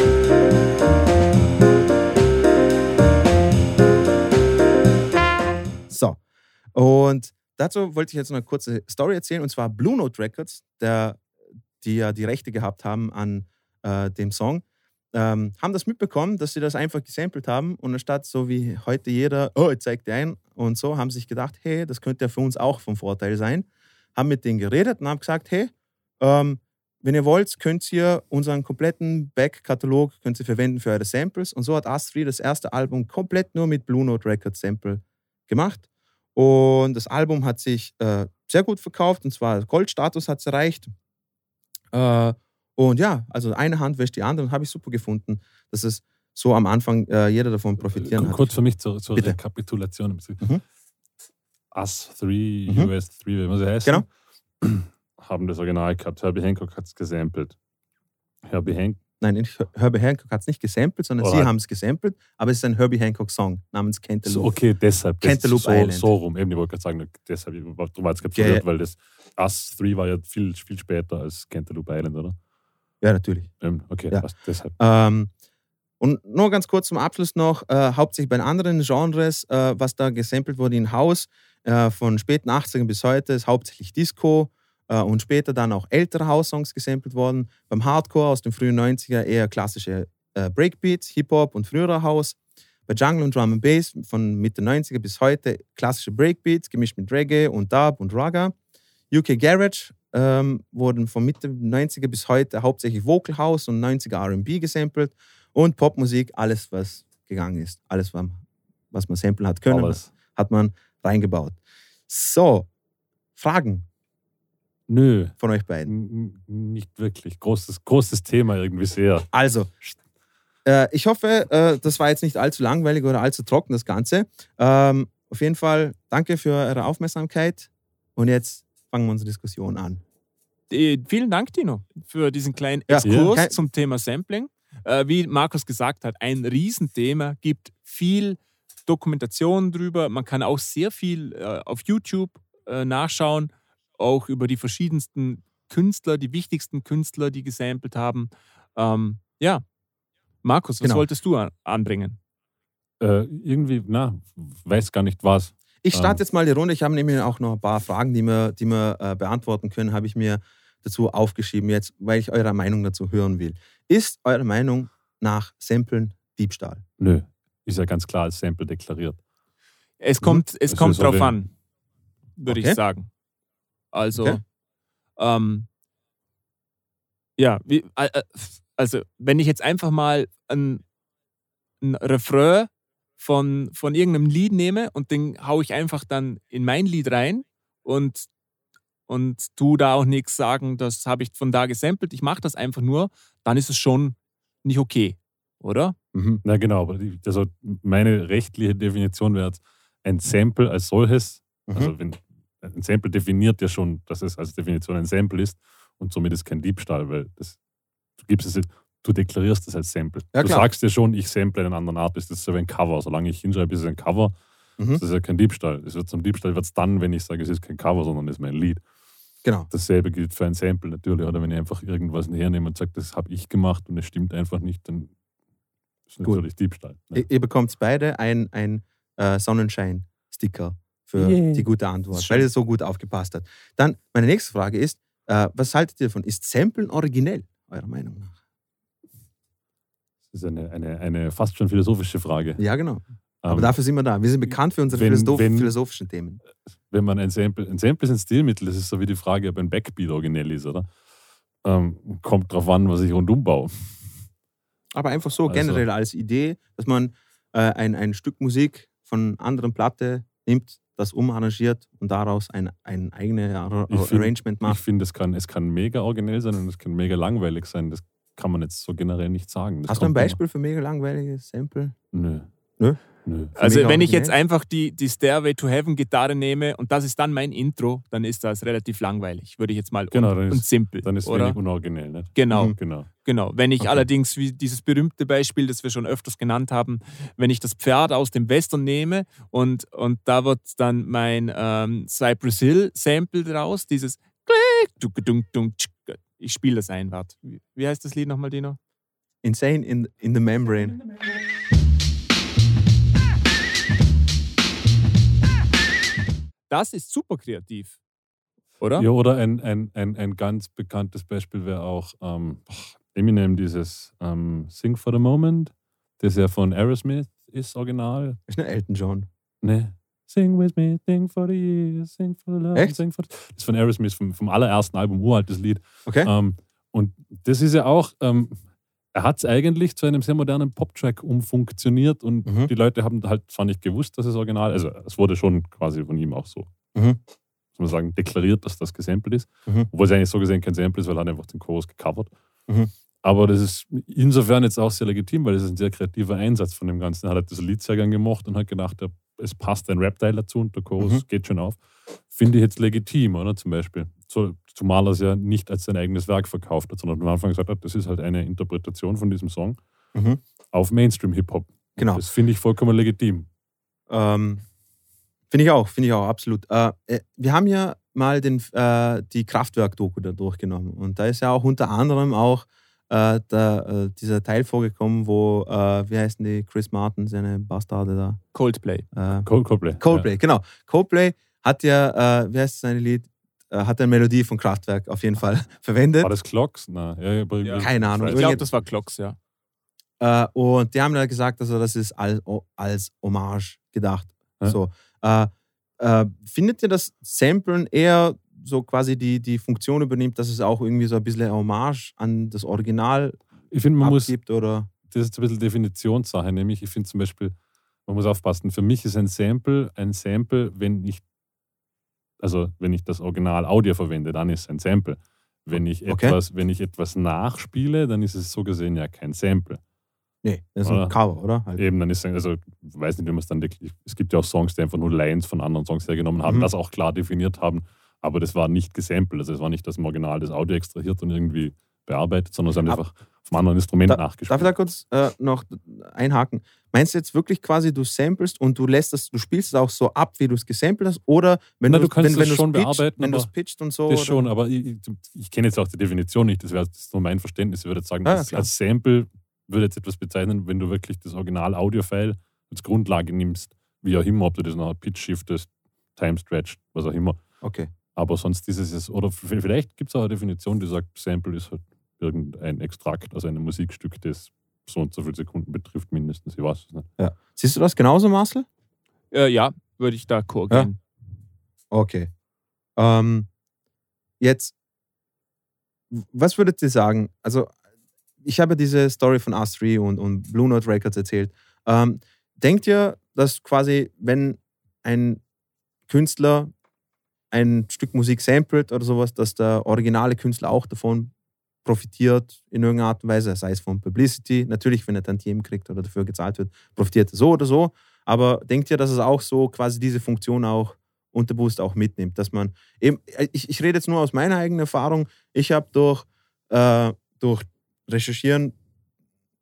und dazu wollte ich jetzt noch eine kurze Story erzählen. Und zwar Blue Note Records, der, die ja die Rechte gehabt haben an äh, dem Song, ähm, haben das mitbekommen, dass sie das einfach gesampelt haben. Und anstatt so wie heute jeder, oh, ich zeig dir ein und so, haben sich gedacht, hey, das könnte ja für uns auch vom Vorteil sein. Haben mit denen geredet und haben gesagt, hey, ähm, wenn ihr wollt, könnt ihr unseren kompletten Back-Katalog verwenden für eure Samples. Und so hat Astrid das erste Album komplett nur mit Blue Note Records Sample gemacht. Und das Album hat sich äh, sehr gut verkauft, und zwar Goldstatus hat es erreicht. Äh, und ja, also eine Hand wäscht die andere und habe ich super gefunden, dass es so am Anfang äh, jeder davon profitieren hat. Kurz für mich zur, zur Bitte. Rekapitulation. Mhm. Us 3, Mhm. US 3, wie man sie heißen, Genau. haben das Original gehabt. Herbie Hancock hat es gesampelt. Herbie Hancock, Nein, Herbie Hancock hat es nicht gesampelt, sondern sie Alright. haben es gesampelt, aber es ist ein Herbie Hancock-Song namens Cantaloupe. so, okay, deshalb. Cantaloupe so, Island. so rum. Eben, ich wollte gerade sagen, deshalb, darum war jetzt gerade verwirrt, weil das Us 3 war ja viel, viel später als Cantaloupe Island, oder? Ja, natürlich. Ähm, okay, Ja. passt, deshalb. Ähm, und nur ganz kurz zum Abschluss noch, äh, hauptsächlich bei anderen Genres, äh, was da gesampelt wurde in House, äh, von späten 80ern bis heute, ist hauptsächlich Disco und später dann auch ältere House-Songs gesampelt worden. Beim Hardcore aus den frühen 90er eher klassische äh, Breakbeats, Hip-Hop und früherer House. Bei Jungle und Drum and Bass von Mitte 90er bis heute klassische Breakbeats, gemischt mit Reggae und Dub und Raga. UK Garage ähm, wurden von Mitte 90er bis heute hauptsächlich Vocal House und 90er RB gesampelt und Popmusik, alles, was gegangen ist. Alles, was was man samplen hat können, Alles. hat man reingebaut. So, Fragen Nö, von euch beiden? n- nicht wirklich. Großes, großes Thema irgendwie sehr. Also, äh, ich hoffe, äh, das war jetzt nicht allzu langweilig oder allzu trocken, das Ganze. Ähm, auf jeden Fall danke für eure Aufmerksamkeit und jetzt fangen wir unsere Diskussion an. Äh, vielen Dank, Tino, für diesen kleinen. Exkurs Ja. zum Thema Sampling. Äh, wie Markus gesagt hat, ein Riesenthema, gibt viel Dokumentation drüber. Man kann auch sehr viel äh, auf YouTube äh, nachschauen, auch über die verschiedensten Künstler, die wichtigsten Künstler, die gesampelt haben. Ähm, ja, Markus, was Genau. wolltest du an anbringen? Äh, irgendwie, na, weiß gar nicht was. Ich starte Ähm. jetzt mal die Runde. Ich habe nämlich auch noch ein paar Fragen, die wir, die wir äh, beantworten können, habe ich mir dazu aufgeschrieben, jetzt, weil ich eure Meinung dazu hören will. Ist eure Meinung nach Samplen Diebstahl? Nö, ist ja ganz klar als Sample deklariert. Es kommt, es Also kommt so drauf an, würde Okay. ich sagen. Also, Okay. ähm, ja, wie, äh, äh, also wenn ich jetzt einfach mal ein, ein Refrain von, von irgendeinem Lied nehme und den haue ich einfach dann in mein Lied rein und, und tu da auch nichts sagen, das habe ich von da gesampelt, ich mache das einfach nur, dann ist es schon nicht okay, oder? Mhm. Na genau, aber die, also meine rechtliche Definition wäre jetzt ein Sample als solches. Mhm. Also wenn ein Sample definiert ja schon, dass es als Definition ein Sample ist und somit ist kein Diebstahl, weil das, du gibst es, du deklarierst es als Sample. Ja, du sagst ja schon, ich sample einen anderen Artist, das ist so wie ein Cover. Solange ich hinschreibe, ist es ein Cover, Mhm. das ist ja kein Diebstahl. Es wird zum Diebstahl wird es dann, wenn ich sage, es ist kein Cover, sondern es ist mein Lied. Genau. Dasselbe gilt für ein Sample natürlich. Oder wenn ich einfach irgendwas hernehme und sage, das habe ich gemacht und es stimmt einfach nicht, dann ist Gut. natürlich Diebstahl. ne? Ihr, ihr bekommt beide ein, ein äh, Sonnenschein-Sticker für Yay. die gute Antwort, weil ihr so gut aufgepasst habt. Dann, meine nächste Frage ist, äh, was haltet ihr davon? Ist Samplen originell, eurer Meinung nach? Das ist eine, eine, eine fast schon philosophische Frage. Ja, genau. Aber Ähm, dafür sind wir da. Wir sind bekannt für unsere wenn- philosoph wenn- philosophischen Themen. wenn man ein Sample, ein Sample ist ein Stilmittel, das ist so wie die Frage, ob ein Backbeat originell ist, oder? Ähm, kommt drauf an, was ich rundum baue. Aber einfach so Also- generell als Idee, dass man äh, ein, ein Stück Musik von anderen Platte nimmt, das umarrangiert und daraus ein, ein eigenes Ar Ich find- Arrangement Ich macht. finde, es kann, es kann mega originell sein und es kann mega langweilig sein. Das kann man jetzt so generell nicht sagen. Das Hast du ein kommt immer- Beispiel für mega langweiliges Sample? Nö. Nö? Nö. Also wenn ich jetzt einfach die, die Stairway to Heaven Gitarre nehme und das ist dann mein Intro, dann ist das relativ langweilig, würde ich jetzt mal Genau, und, ist- und simpel, Dann ist oder? wenig unoriginell. Nicht? Genau, Mhm. Genau. genau. Wenn ich Okay. allerdings wie dieses berühmte Beispiel, das wir schon öfters genannt haben, wenn ich das Pferd aus dem Western nehme und, und da wird dann mein ähm, Cypress Hill Sample draus, dieses ich spiele das ein, warte. Wie, heißt das Lied nochmal, Dino? Insane in, in the Membrane. Das ist super kreativ, oder? Ja, oder ein, ein, ein, ein ganz bekanntes Beispiel wäre auch ähm, Eminem, dieses ähm, Sing for the Moment, das ja von Aerosmith ist, original. Ist nicht Elton John. Ne. Sing with me, sing for the years, sing for the love, Echt? sing for the... Das ist von Aerosmith, vom, vom allerersten Album, uraltes Lied. Okay? Ähm, und das ist ja auch, ähm, er hat es eigentlich zu einem sehr modernen Pop-Track umfunktioniert und Mhm. die Leute haben halt zwar nicht gewusst, dass es original Also es wurde schon quasi von ihm auch so, Mhm. muss man sagen, deklariert, dass das gesampelt ist. Mhm. Obwohl es eigentlich so gesehen kein Sample ist, weil er hat einfach den Chorus gecovert. Mhm. Aber das ist insofern jetzt auch sehr legitim, weil es ist ein sehr kreativer Einsatz von dem Ganzen. Er hat halt das Lied sehr gern gemacht und hat gedacht, ja, es passt ein Rap-Teil dazu und der Chorus Mhm. geht schon auf. Finde ich jetzt legitim, oder? Zum Beispiel. So, zumal er es ja nicht als sein eigenes Werk verkauft hat, sondern am Anfang gesagt hat, das ist halt eine Interpretation von diesem Song Mhm. auf Mainstream-Hip-Hop. Genau. Das finde ich vollkommen legitim. Ähm, finde ich auch, finde ich auch, absolut. Äh, äh, wir haben ja mal den, äh, die Kraftwerk-Doku da durchgenommen und da ist ja auch unter anderem auch äh, der, äh, dieser Teil vorgekommen, wo, äh, wie heißen die, Chris Martin, seine Bastarde da? Coldplay. Äh, Cold Coldplay. Coldplay, genau. Coldplay hat ja, äh, wie heißt sein Lied? Äh, hat eine Melodie von Kraftwerk auf jeden Fall verwendet. Ja. War das Clocks? Nein. Ja, Ja. Keine Ahnung. Ich glaube, das war Clocks, ja. Äh, und die haben dann gesagt, also das ist als, als Hommage gedacht. Ja. So. Äh, äh, findet ihr, dass Samplen eher so quasi die, die Funktion übernimmt, dass es auch irgendwie so ein bisschen Hommage an das Original Ich finde, man muss abgibt? Oder? das ist ein bisschen Definitionssache, nämlich ich finde zum Beispiel, man muss aufpassen, für mich ist ein Sample ein Sample, wenn ich also wenn ich das Original Audio verwende, dann ist es ein Sample. Wenn ich, Okay. etwas, wenn ich etwas nachspiele, dann ist es so gesehen ja kein Sample. Nee, das ist Oder? ein Cover, oder? Halt. Eben, dann ist also, ich weiß nicht, wie man es dann wirklich. Es gibt ja auch Songs, die einfach nur Lines von anderen Songs hergenommen haben, Mhm. das auch klar definiert haben, aber das war nicht gesampelt. Also es war nicht das im Original das Audio extrahiert und irgendwie bearbeitet, sondern es haben Ab- einfach vom anderen Instrument Da- Darf nachgespielt. ich da kurz äh, noch einhaken? Meinst du jetzt wirklich quasi, du samplest und du lässt das, du spielst es auch so ab, wie du es gesampelt hast? Oder wenn Na, du du kannst wenn, du's schon pitcht, bearbeiten, wenn du es pitcht und so? das oder? schon, aber ich, ich- kenne jetzt auch die Definition nicht, das wäre nur mein Verständnis. Ich würde jetzt sagen, Ah, ja, als Sample würde jetzt etwas bezeichnen, wenn du wirklich das Original-Audio-File als Grundlage nimmst, wie auch immer, ob du das nachher Pitch shiftest, Time stretched, was auch immer. Okay. Aber sonst ist es, oder vielleicht gibt es auch eine Definition, die sagt, Sample ist halt irgendein Extrakt, also ein Musikstück, das so und so viele Sekunden betrifft, mindestens. Ich weiß es nicht. Siehst du das genauso, Marcel? Äh, ja, würde ich da korrigieren. Okay. Ähm, jetzt, was würdet ihr sagen? Also, ich habe diese Story von Us3 und, und Blue Note Records erzählt. Ähm, denkt ihr, dass quasi, wenn ein Künstler ein Stück Musik samplet oder sowas, dass der originale Künstler auch davon profitiert in irgendeiner Art und Weise, sei es von Publicity, natürlich, wenn er Tantiemen kriegt oder dafür gezahlt wird, profitiert er so oder so. Aber denkt ihr, dass es auch so quasi diese Funktion auch unterbewusst auch mitnimmt, dass man eben, ich, ich rede jetzt nur aus meiner eigenen Erfahrung, ich habe durch, äh, durch Recherchieren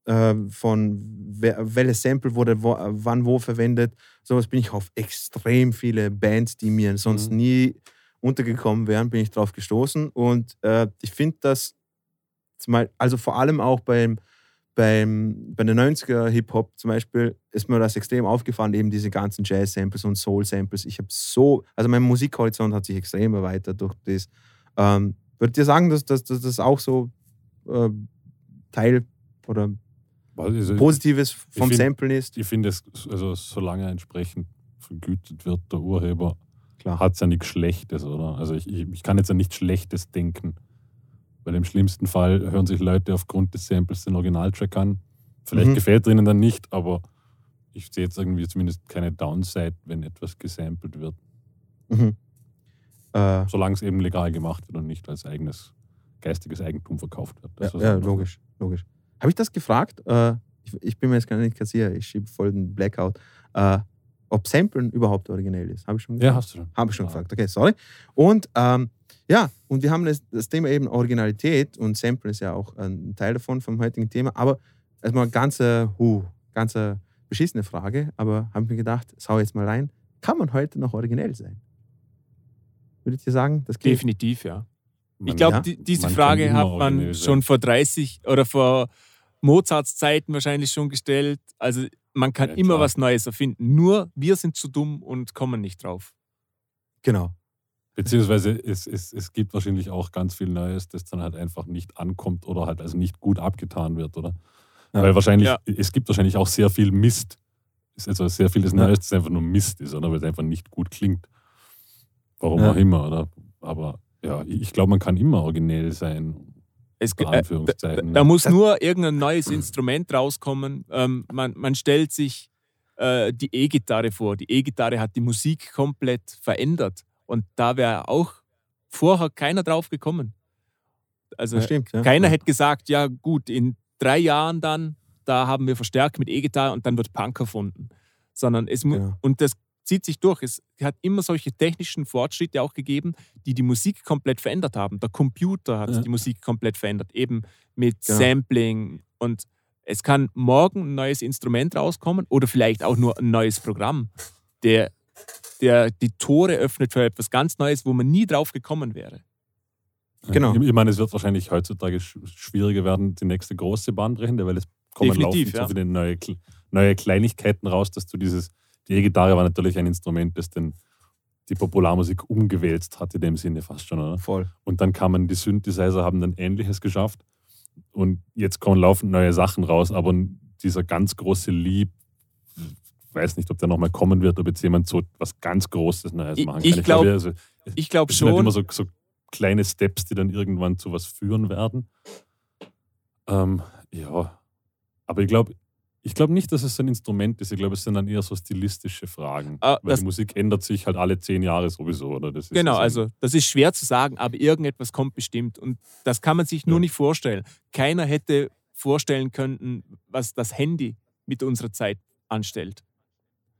äh, von wer, welches Sample wurde wo, wann wo verwendet, sowas bin ich auf extrem viele Bands, die mir sonst Mhm. nie untergekommen wären, bin ich drauf gestoßen und äh, ich finde das zumal, also vor allem auch beim, beim, bei den 90er Hip-Hop zum Beispiel ist mir das extrem aufgefallen, eben diese ganzen Jazz-Samples und Soul-Samples. Ich habe so, also mein Musikhorizont hat sich extrem erweitert durch das. Ähm, würdet ihr sagen, dass das auch so äh, Teil oder Also, Positives vom find- Samplen ist? ich finde es, also solange entsprechend vergütet wird, der Urheber, hat es ja nichts Schlechtes, oder? Also ich, ich, ich kann jetzt ja nichts Schlechtes denken. Weil im schlimmsten Fall hören sich Leute aufgrund des Samples den Originaltrack an. Vielleicht Mhm. gefällt ihnen dann nicht, aber ich sehe jetzt irgendwie zumindest keine Downside, wenn etwas gesampelt wird. Mhm. Äh, Solange es eben legal gemacht wird und nicht als eigenes geistiges Eigentum verkauft wird. Das ja, ja, logisch, logisch. Habe ich das gefragt? Äh, ich, ich bin mir jetzt gar nicht kassier, ich schiebe voll den Blackout. Äh, ob Samplen überhaupt originell ist. Habe ich schon Ja, gefragt? hast du schon. Habe ich schon Ja. gefragt. Okay, sorry. Und ähm, ja, und wir haben das, das Thema eben Originalität und Sample ist ja auch ein Teil davon vom heutigen Thema. Aber erstmal ganz, äh, huh, ganz äh, beschissene Frage, aber habe ich mir gedacht, schau jetzt mal rein. Kann man heute noch originell sein? Würdet ihr sagen, das geht? Definitiv, ja. Ich Man- glaube, ja, die, diese man Frage hat man schon vor 30 oder vor Mozarts Zeiten wahrscheinlich schon gestellt. Also man kann Ja, immer klar. was Neues erfinden. Nur wir sind zu dumm und kommen nicht drauf. Genau. Beziehungsweise es, es, es gibt wahrscheinlich auch ganz viel Neues, das dann halt einfach nicht ankommt oder halt also nicht gut abgetan wird, oder? Ja. Weil wahrscheinlich, Ja. es gibt wahrscheinlich auch sehr viel Mist. Es ist Also sehr vieles. Neues, das einfach nur Mist ist, oder? Weil es einfach nicht gut klingt. Warum Ja. auch immer, oder? Aber ja, ich ich glaube, man kann immer originell sein. Es, äh, da, da muss nur irgendein neues Instrument rauskommen. Ähm, man, man stellt sich äh, die E-Gitarre vor. Die E-Gitarre hat die Musik komplett verändert. Und da wäre auch vorher keiner drauf gekommen. Also Das stimmt. Ja. keiner hätte gesagt, ja gut, in drei Jahren dann, da haben wir verstärkt mit E-Gitarre und dann wird Punk erfunden. Sondern es Genau. und das zieht sich durch. Es hat immer solche technischen Fortschritte auch gegeben, die die Musik komplett verändert haben. Der Computer hat Ja. die Musik komplett verändert, eben mit Genau. Sampling. Und es kann morgen ein neues Instrument rauskommen oder vielleicht auch nur ein neues Programm, der, der die Tore öffnet für etwas ganz Neues, wo man nie drauf gekommen wäre. Genau. Ich, ich meine, es wird wahrscheinlich heutzutage sch- schwieriger werden, die nächste große Bahn brechen, weil es kommen Definitiv, laufend ja. so viele neue, neue Kleinigkeiten raus, dass du dieses, die E-Gitarre war natürlich ein Instrument, das den, die Popularmusik umgewälzt hat, in dem Sinne fast schon, oder? Voll. Und dann kamen die Synthesizer, haben dann Ähnliches geschafft. Und jetzt kommen laufend neue Sachen raus, aber dieser ganz große Lieb, ich weiß nicht, ob der nochmal kommen wird, ob jetzt jemand so was ganz Großes Neues Ich- machen ich kann. glaub- also, Ich glaube es sind halt schon. immer so, so kleine Steps, die dann irgendwann zu was führen werden. Ähm, ja, aber ich glaube, Ich glaube nicht, dass es ein Instrument ist. Ich glaube, es sind dann eher so stilistische Fragen. Ah, weil die Musik ändert sich halt alle zehn Jahre sowieso, oder? Das ist Genau, das also das ist schwer zu sagen, aber irgendetwas kommt bestimmt. Und das kann man sich nur Ja. nicht vorstellen. Keiner hätte vorstellen können, was das Handy mit unserer Zeit anstellt.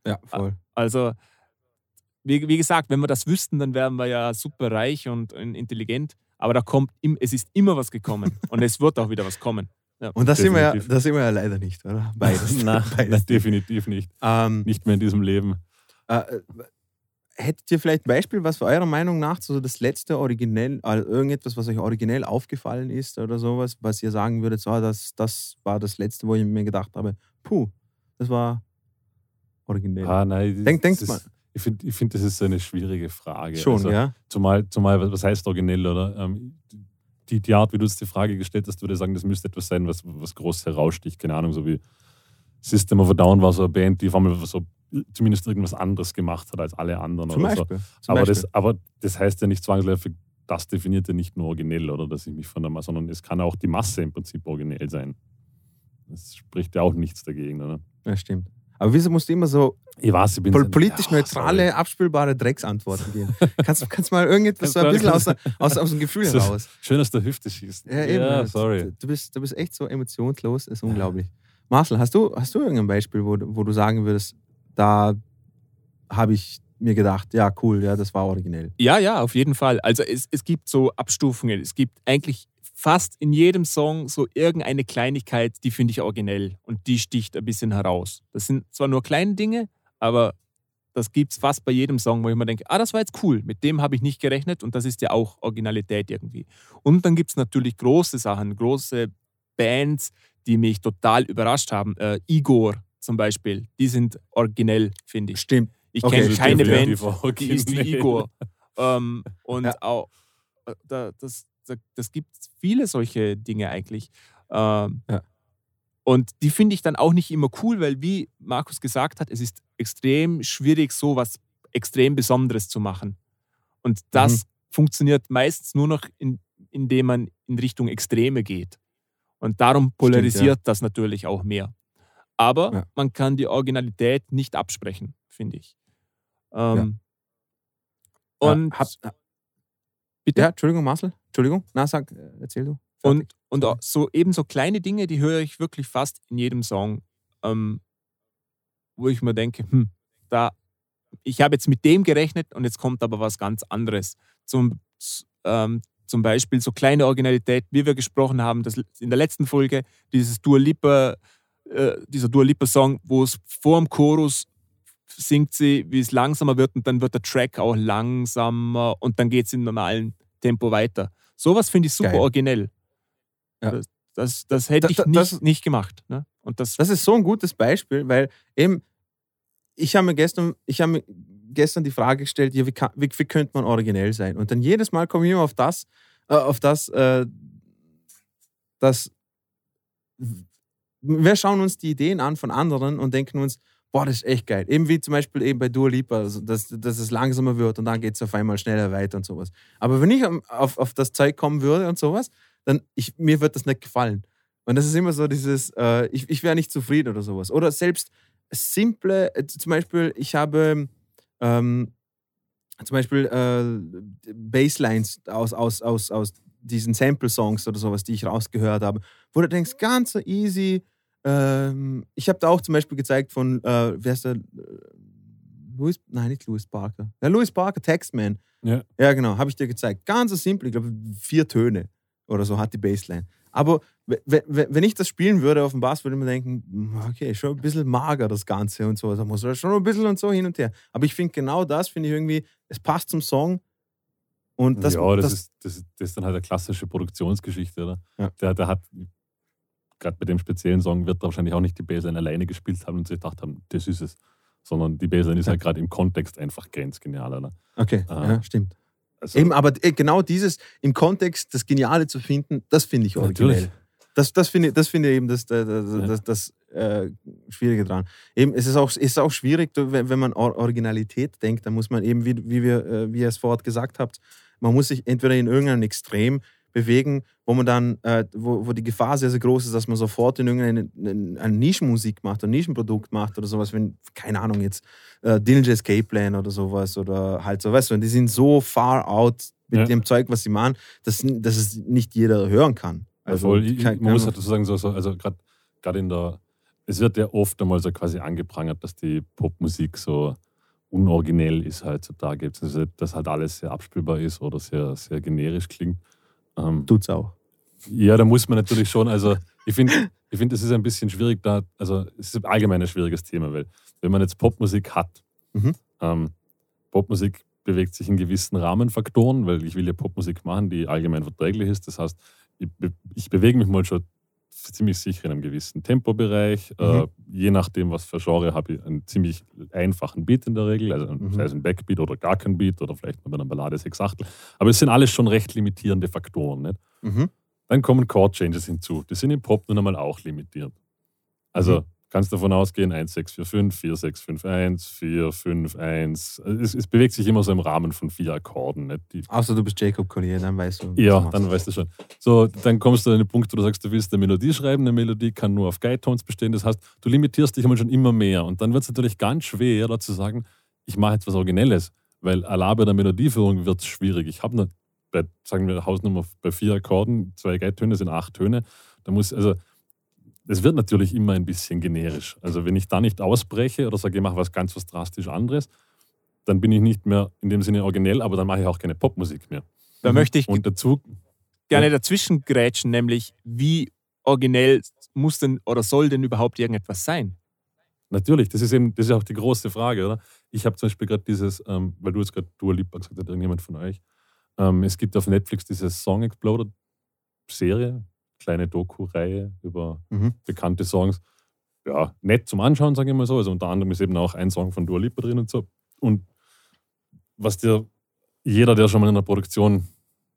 Ja, voll. Also, wie, wie gesagt, wenn wir das wüssten, dann wären wir ja super reich und, intelligent. Aber da kommt, es ist immer was gekommen und es wird auch wieder was kommen. Und das sind, wir ja, das sind wir ja leider nicht, oder? Beides. Nein, Beides. nein, definitiv nicht. Ähm, Nicht mehr in diesem Leben. äh, äh, hättet ihr vielleicht ein Beispiel, was eurer Meinung nach so das letzte originell, also irgendetwas, was euch originell aufgefallen ist oder sowas, was ihr sagen würdet, so, ah, das, das war das letzte, wo ich mir gedacht habe, puh, das war originell. Ah, nein, Denk- denkt das mal. Ich finde, ich find, das ist eine schwierige Frage. Schon, Also, ja. Zumal, zumal, was heißt originell, oder? Ähm, die, die Art, wie du uns die Frage gestellt hast, würde ich sagen, das müsste etwas sein, was, was groß heraussticht. Keine Ahnung, so wie System of a Down war so eine Band, die auf einmal so zumindest irgendwas anderes gemacht hat als alle anderen. Zum oder Beispiel. So. Zum Aber, Beispiel. das, aber das heißt ja nicht zwangsläufig, das definiert ja nicht nur originell, oder dass ich mich von der Masse, sondern es kann auch die Masse im Prinzip originell sein. Das spricht ja auch nichts dagegen, oder? ja, stimmt. Aber wieso musst du immer so Ich weiß, ich bin pol politisch Ja, neutrale, sorry. abspielbare Drecksantworten geben? kannst du kannst mal irgendetwas so ein bisschen aus, aus, aus dem Gefühl So- heraus? Schön aus der Hüfte schießen. Ja, eben. Ja, sorry. Du, du, bist, du bist echt so emotionslos, ist unglaublich. Marcel, hast du, hast du irgendein Beispiel, wo, du- wo du sagen würdest, da habe ich mir gedacht, ja, cool, ja, das war originell. Ja, ja, auf jeden Fall. Also es, es gibt so Abstufungen. Es gibt eigentlich fast in jedem Song so irgendeine Kleinigkeit, die finde ich originell und die sticht ein bisschen heraus. Das sind zwar nur kleine Dinge, aber das gibt es fast bei jedem Song, wo ich mir denke, ah, das war jetzt cool, mit dem habe ich nicht gerechnet und das ist ja auch Originalität irgendwie. Und dann gibt es natürlich große Sachen, große Bands, die mich total überrascht haben. Äh, Igor zum Beispiel, die sind originell, finde ich. Stimmt. Ich Okay, kenne stimmt, keine ja. Band, Definitiv die ist wie. Igor. ähm, und Ja. auch, äh, da, das, da, das gibt viele solche Dinge eigentlich. Ähm, Ja. Und die finde ich dann auch nicht immer cool, weil, wie Markus gesagt hat, es ist extrem schwierig, so was extrem Besonderes zu machen. Und das Mhm. funktioniert meistens nur noch, in, indem man in Richtung Extreme geht. Und darum polarisiert das natürlich auch mehr. Aber Ja. man kann die Originalität nicht absprechen, finde ich. Ähm, Und, ja, hab, bitte? ja, Entschuldigung, Marcel. Entschuldigung. Na, sag, äh, erzähl du. Und, und auch so eben so kleine Dinge, die höre ich wirklich fast in jedem Song, ähm, wo ich mir denke, hm, da, ich habe jetzt mit dem gerechnet und jetzt kommt aber was ganz anderes. Zum, ähm, zum Beispiel so kleine Originalität, wie wir gesprochen haben, das, in der letzten Folge, dieses Dua Lipa, äh, dieser Dua Lipa Song, wo es vor dem Chorus singt sie, wie es langsamer wird und dann wird der Track auch langsamer und dann geht es im normalen Tempo weiter. Sowas finde ich super Geil. originell. Ja. Das, das, das hätte Da- ich da- nicht, das- nicht gemacht. Ne? Und das, Das ist so ein gutes Beispiel, weil eben, ich habe mir gestern, ich habe mir gestern die Frage gestellt, ja, wie, kann, wie, wie könnte man originell sein? Und dann jedes Mal komme ich immer auf das, äh, auf das, äh, dass wir schauen uns die Ideen an von anderen und denken uns, boah, das ist echt geil. Eben wie zum Beispiel eben bei Dua Lipa, also dass, dass es langsamer wird und dann geht es auf einmal schneller weiter und sowas. Aber wenn ich auf, auf das Zeug kommen würde und sowas, dann ich, mir wird das nicht gefallen. Und das ist immer so dieses, äh, ich, ich wäre nicht zufrieden oder sowas. Oder selbst simple, äh, zum Beispiel, ich habe ähm, zum Beispiel äh, Basslines aus, aus, aus, aus diesen Sample-Songs oder sowas, die ich rausgehört habe, wo du denkst, ganz so easy. Ähm, ich habe da auch zum Beispiel gezeigt von, äh, wer ist der? Äh, Louis, nein, nicht Louis Parker. Ja, Louis Parker, Textman. Ja. Ja, genau, habe ich dir gezeigt. Ganz so simpel, ich glaube, vier Töne oder so hat die Bassline. Aber we- we- we- wenn ich das spielen würde auf dem Bass, würde ich mir denken, hm, okay, schon ein bisschen mager das Ganze und so. Da muss er schon ein bisschen und so hin und her. Aber ich finde genau das, finde ich irgendwie, es passt zum Song. Und das, ja, das, das, ist, das, ist, das ist dann halt eine klassische Produktionsgeschichte, oder? Ja. Der, der hat, gerade bei dem speziellen Song, wird wahrscheinlich auch nicht die Bassline alleine gespielt haben und sich gedacht haben, das ist es. Sondern die Bassline ist Ja. halt gerade im Kontext einfach grenzgenial, oder? okay, Ah. ja, stimmt. Also, Eben, aber äh, genau dieses im Kontext das Geniale zu finden, das finde ich originell. Natürlich. Das, das finde ich, das finde ich eben das, das, das, das, äh, Schwierige dran. Eben, es ist auch, es ist auch schwierig, wenn, wenn man Or Originalität denkt, dann muss man eben, wie, wie, wir, äh, wie ihr es vorher gesagt habt, man muss sich entweder in irgendeinem Extrem bewegen, wo man dann, äh, wo, wo die Gefahr sehr, sehr groß ist, dass man sofort in irgendeine eine, eine Nischenmusik macht oder Nischenprodukt macht oder sowas, wenn, keine Ahnung, jetzt äh, Dillinger Escape Plan oder sowas oder halt so, weißt du, die sind so far out mit Ja. dem Zeug, was sie machen, dass, dass es nicht jeder hören kann. Also, ich, kein- man muss kein- halt dazu sagen, so, so, also gerade in der, es wird ja oft einmal so quasi angeprangert, dass die Popmusik so unoriginell ist heutzutage, also, dass halt alles sehr abspielbar ist oder sehr, sehr generisch klingt. Ähm, tut's auch. ja, da muss man natürlich schon, also ich finde, ich finde, es ist ein bisschen schwierig da, also es ist allgemein ein schwieriges Thema, weil wenn man jetzt Popmusik hat, Mhm. ähm, Popmusik bewegt sich in gewissen Rahmenfaktoren, weil ich will ja Popmusik machen, die allgemein verträglich ist. Das heißt, ich, be ich bewege mich mal schon ziemlich sicher in einem gewissen Tempobereich. Äh, je nachdem, was für Genre habe ich einen ziemlich einfachen Beat in der Regel, also Mhm. sei es ein Backbeat oder gar kein Beat oder vielleicht mal bei einer Ballade sechs Achtel. Aber es sind alles schon recht limitierende Faktoren. Nicht? Mhm. Dann kommen Chord Changes hinzu. Die sind im Pop nun einmal auch limitiert. Also Mhm. Kannst davon ausgehen, 1, 6, 4, 5, 4, 6, 5, 1, 4, 5, 1. Also Es, es bewegt sich immer so im Rahmen von vier Akkorden. Nicht? Die, Außer du bist Jacob Collier, dann weißt du. ja, du dann weißt du schon. So, dann kommst du an den Punkt, wo du sagst, du willst eine Melodie schreiben. Eine Melodie kann nur auf Guide-Tones bestehen. Das heißt, du limitierst dich einmal schon immer mehr. Und dann wird es natürlich ganz schwer, da zu sagen, ich mache jetzt was Originelles. Weil allein bei der Melodieführung wird es schwierig. Ich habe bei, sagen wir, Hausnummer bei vier Akkorden, zwei Guide-Töne sind acht Töne. Da muss, also, es wird natürlich immer ein bisschen generisch. Also, wenn ich da nicht ausbreche oder sage, ich mache was ganz was drastisch anderes, dann bin ich nicht mehr in dem Sinne originell, aber dann mache ich auch keine Popmusik mehr. Da möchte ich Und dazu, gerne dazwischen grätschen, nämlich wie originell muss denn oder soll denn überhaupt irgendetwas sein? Natürlich, das ist eben, das ist auch die große Frage, oder? Ich habe zum Beispiel gerade dieses, ähm, weil du jetzt gerade Dua Lipa gesagt hast, irgendjemand von euch. Ähm, es gibt auf Netflix diese Song Exploder Serie, kleine Doku-Reihe über Mhm. bekannte Songs. Ja, nett zum Anschauen, sage ich mal so. Also unter anderem ist eben auch ein Song von Dua Lipa drin und so. Und was dir jeder, der schon mal in einer Produktion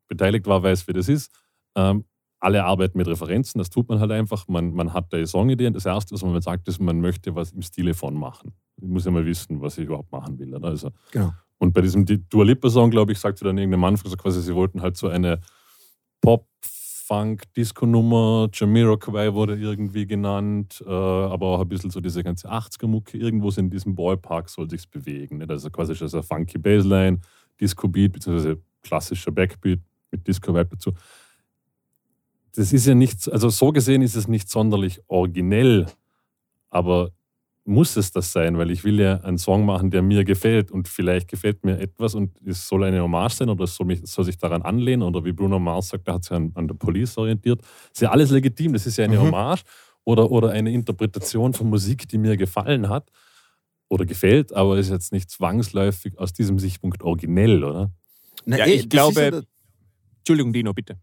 beteiligt war, weiß, wie das ist. Ähm, alle arbeiten mit Referenzen, das tut man halt einfach. Man, man hat da Songideen. Das Erste, was man sagt, ist, man möchte was im Stile von machen. Ich muss ja mal wissen, was ich überhaupt machen will. Oder? Also, Genau. Und bei diesem Di- Dua Lipa-Song, glaube ich, sagt sie dann irgendeinem Anfang so quasi, sie wollten halt so eine Pop-Funk-Disco-Nummer. Jamiroquai wurde irgendwie genannt, äh, aber auch ein bisschen so diese ganze 80er-Mucke. Irgendwo in diesem Ballpark soll sich's bewegen. Nicht? Also quasi so eine funky Bassline, Disco-Beat, beziehungsweise klassischer Backbeat mit Disco-Vibe dazu. Das ist ja nicht, also so gesehen ist es nicht sonderlich originell, aber muss es das sein, weil ich will ja einen Song machen, der mir gefällt und vielleicht gefällt mir etwas und es soll eine Hommage sein oder es soll, mich, soll sich daran anlehnen oder wie Bruno Mars sagt, er hat sich an, an der Police orientiert. Das ist ja alles legitim, das ist ja eine Mhm. Hommage oder, oder eine Interpretation von Musik, die mir gefallen hat oder gefällt, aber ist jetzt nicht zwangsläufig aus diesem Sichtpunkt originell, oder? Na, Ja, eh, ich glaube- ja Entschuldigung, Dino, bitte.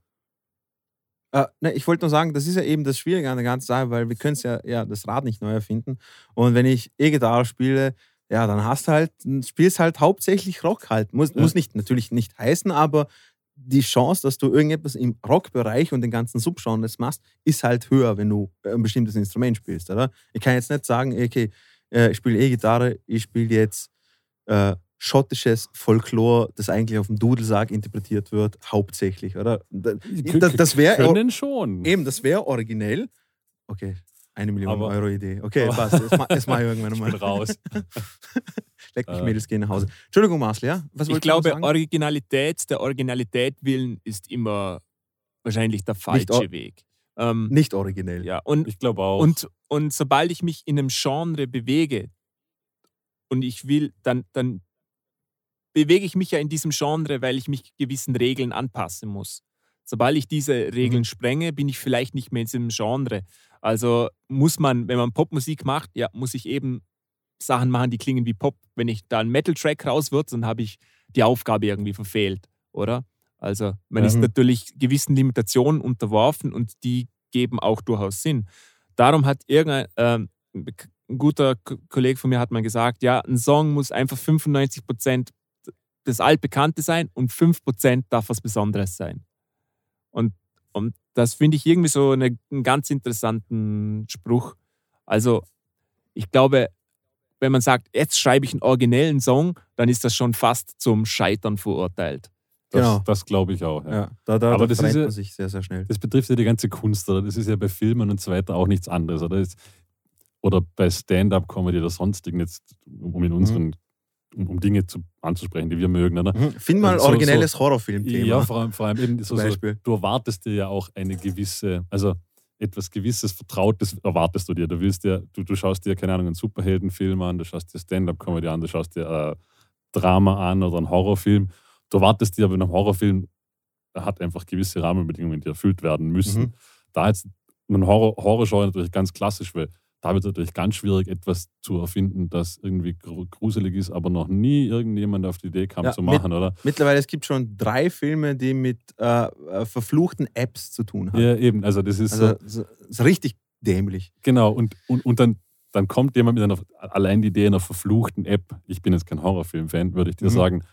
Äh, ne, ich wollte nur sagen, das ist ja eben das Schwierige an der ganzen Sache, weil wir können es ja, ja das Rad nicht neu erfinden. Und wenn ich E-Gitarre spiele, ja, dann hast du halt, spielst halt hauptsächlich Rock halt. Muss, Ja. muss nicht, natürlich nicht heißen, aber die Chance, dass du irgendetwas im Rockbereich und den ganzen Subgenres machst, ist halt höher, wenn du ein bestimmtes Instrument spielst, oder? Ich kann jetzt nicht sagen, okay, äh, ich spiele E-Gitarre, ich spiele jetzt äh, schottisches Folklore, das eigentlich auf dem Dudelsack interpretiert wird, hauptsächlich, oder? Da- Das, das wäre Können schon. Eben, das wäre originell. Okay, eine Million Aber- Euro Idee. Okay, aber- passt. Das, ma- das mache ich irgendwann Ich mal. bin raus. Leck mich, Äh. Mädels, gehen nach Hause. Entschuldigung, Marcel, ja? Was Ich glaube? Originalität, der Originalität willen ist immer wahrscheinlich der falsche or- Weg. Ähm, Nicht originell. ja, und, Ich glaube auch. und, und sobald ich mich in einem Genre bewege und ich will, dann, dann bewege ich mich ja in diesem Genre, weil ich mich gewissen Regeln anpassen muss. Sobald ich diese Regeln Mhm. sprenge, bin ich vielleicht nicht mehr in diesem Genre. Also muss man, wenn man Popmusik macht, ja, muss ich eben Sachen machen, die klingen wie Pop. Wenn ich da ein Metal-Track raus wird, dann habe ich die Aufgabe irgendwie verfehlt, oder? Also man ist Mhm. natürlich gewissen Limitationen unterworfen und die geben auch durchaus Sinn. Darum hat irgendein ähm, ein guter Kollege von mir hat mal gesagt, ja, ein Song muss einfach 95% das Altbekannte sein und 5% darf was Besonderes sein. Und, und das finde ich irgendwie so eine, einen ganz interessanten Spruch. Also ich glaube, wenn man sagt, jetzt schreibe ich einen originellen Song, dann ist das schon fast zum Scheitern verurteilt. Das, Genau. das glaube ich auch. Ja. Ja, da, da, Aber da das ist ja- man sich sehr, sehr schnell. Das betrifft ja die ganze Kunst, oder? Das ist ja bei Filmen und so weiter auch nichts anderes, oder? Das- Oder bei Stand-up-Comedy oder sonstigen, jetzt, um in unseren, um, um Dinge zu, anzusprechen, die wir mögen, oder? Mhm. Find mal Also so- originelles Horrorfilm-Thema. Ja, vor allem, vor allem eben so, so, du erwartest dir ja auch eine gewisse, also etwas gewisses Vertrautes erwartest du dir. Du willst ja, du, du schaust dir, keine Ahnung, einen Superheldenfilm an, du schaust dir Stand-up-Comedy an, du schaust dir äh, Drama an oder einen Horrorfilm. Du erwartest dir aber in einem Horrorfilm, er hat einfach gewisse Rahmenbedingungen, die erfüllt werden müssen. Mhm. Da jetzt ein Horror, Horrorgenre natürlich ganz klassisch, weil da wird es natürlich ganz schwierig, etwas zu erfinden, das irgendwie gru- gruselig ist, aber noch nie irgendjemand auf die Idee kam Ja, zu mit- machen, oder? Mittlerweile, es gibt schon drei Filme, die mit äh, äh, verfluchten Apps zu tun haben. Ja, eben. Also das ist so, also, so, so richtig dämlich. Genau, und, und, und dann, dann kommt jemand mit einer, allein die Idee einer verfluchten App, ich bin jetzt kein Horrorfilm-Fan, würde ich dir Mhm. sagen,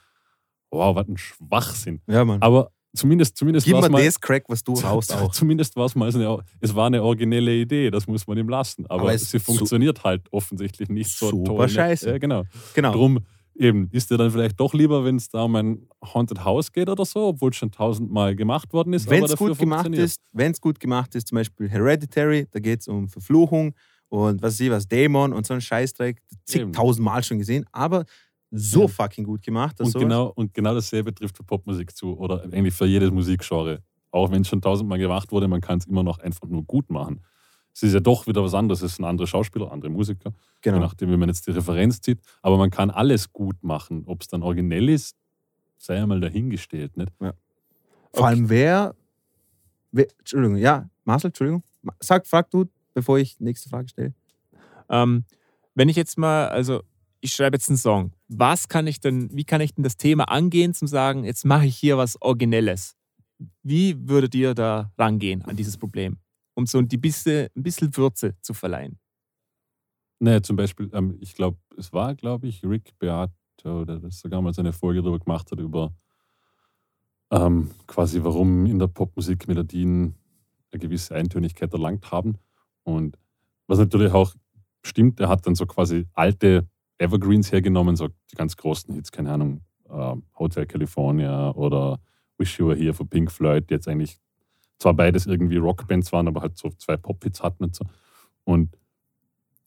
wow, was ein Schwachsinn. Ja, Mann. Aber zumindest, zumindest Gib war mir es mal, das Crack, was du raus auch. zumindest war es mal so eine, es war eine originelle Idee, das muss man ihm lassen. Aber, Aber sie funktioniert halt offensichtlich nicht so Super toll. ne? scheiße. Ja, genau. Genau. Drum eben, ist dir dann vielleicht doch lieber, wenn es da um ein Haunted House geht oder so, obwohl es schon tausendmal gemacht worden ist. Wenn es gut gemacht ist, wenn es gut gemacht ist, zum Beispiel Hereditary, da geht es um Verfluchung und was weiß ich was, Dämon und so ein Scheißdreck, zigtausendmal schon gesehen, aber so Ja. fucking gut gemacht. Und sowas- genau, und genau dasselbe trifft für Popmusik zu oder eigentlich für jedes Musikgenre. Auch wenn es schon tausendmal gemacht wurde, man kann es immer noch einfach nur gut machen. Es ist ja doch wieder was anderes. Es sind andere Schauspieler, andere Musiker, je genau. nachdem, wie man jetzt die Referenz zieht. Aber man kann alles gut machen. Ob es dann originell ist, sei einmal dahingestellt. Nicht? Vor allem wer, wer, Entschuldigung, ja, Marcel, Entschuldigung, sag, frag du, bevor ich nächste Frage stelle. Ähm, wenn ich jetzt mal, also ich schreibe jetzt einen Song, was kann ich denn, wie kann ich denn das Thema angehen, zum sagen, jetzt mache ich hier was Originelles? Wie würdet ihr da rangehen an dieses Problem, um so die bisschen, ein bisschen Würze zu verleihen? Naja, zum Beispiel, ähm, ich glaube, es war, glaube ich, Rick Beato, der das sogar mal seine Folge darüber gemacht hat, über ähm, quasi, warum in der Popmusik Melodien eine gewisse Eintönigkeit erlangt haben. Und was natürlich auch stimmt, er hat dann so quasi alte Evergreens hergenommen, so die ganz großen Hits, keine Ahnung, ähm, Hotel California oder Wish You Were Here von Pink Floyd, die jetzt eigentlich zwar beides irgendwie Rockbands waren, aber halt so zwei Pop-Hits hatten und so. Und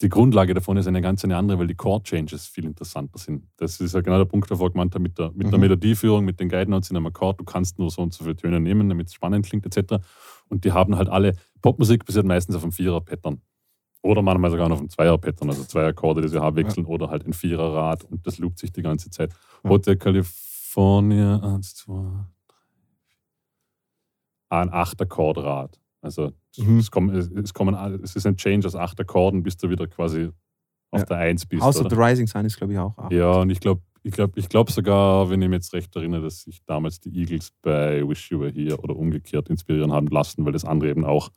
die Grundlage davon ist eine ganz eine andere, weil die Chord-Changes viel interessanter sind. Das ist ja genau der Punkt, der vorher gemeint hat, mit der, mit der Mhm. Melodieführung, mit den Guide Notes in einem Akkord. Du kannst nur so und so viele Töne nehmen, damit es spannend klingt, etc. Und die haben halt alle, Popmusik basiert meistens auf einem Vierer-Pattern. Oder manchmal sogar noch auf einem Zweier-Pattern, also zwei Akkorde, die sie haben wechseln, oder halt ein Viererrad und das loopt sich die ganze Zeit. Ja. Hotel California, eins, zwei, drei, ein Achterkordrad. Also Mhm. es, kommen, es, kommen, es ist ein Change aus acht Akkorden, bis du wieder quasi auf Ja. der Eins bist. House of the Rising Sun ist, glaube ich, auch. acht. Ja, und ich glaube ich glaub, ich glaub sogar, wenn ich mich jetzt recht erinnere, dass sich damals die Eagles bei Wish You Were Here oder umgekehrt inspirieren haben lassen, weil das andere eben auch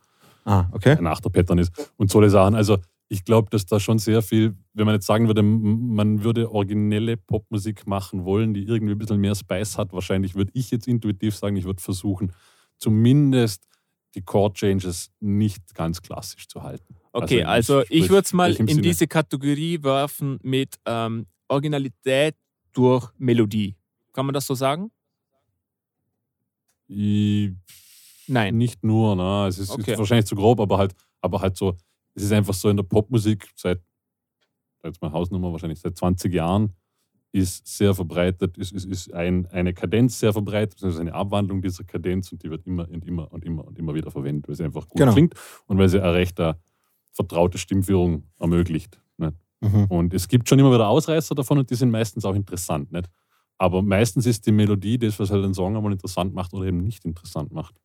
Ah, okay. ein Achterpattern ist und solche Sachen. Also ich glaube, dass da schon sehr viel, wenn man jetzt sagen würde, man würde originelle Popmusik machen wollen, die irgendwie ein bisschen mehr Spice hat, wahrscheinlich würde ich jetzt intuitiv sagen, ich würde versuchen, zumindest die Chord Changes nicht ganz klassisch zu halten. Okay, im- also, ich würde es mal in Sinne? diese Kategorie werfen mit ähm, Originalität durch Melodie. Kann man das so sagen? Ich, Nein. Nicht nur, ne? es ist, Okay. ist wahrscheinlich zu grob, aber halt, aber halt so, es ist einfach so in der Popmusik seit, jetzt mal Hausnummer, wahrscheinlich seit 20 Jahren, ist sehr verbreitet, ist, ist, ist ein, eine Kadenz sehr verbreitet, beziehungsweise eine Abwandlung dieser Kadenz und die wird immer und immer und immer und immer wieder verwendet, weil sie einfach gut Genau. klingt und weil sie eine recht vertraute Stimmführung ermöglicht. Ne? Mhm. Und es gibt schon immer wieder Ausreißer davon und die sind meistens auch interessant. Nicht? Aber meistens ist die Melodie das, was halt einen Song einmal interessant macht oder eben nicht interessant macht.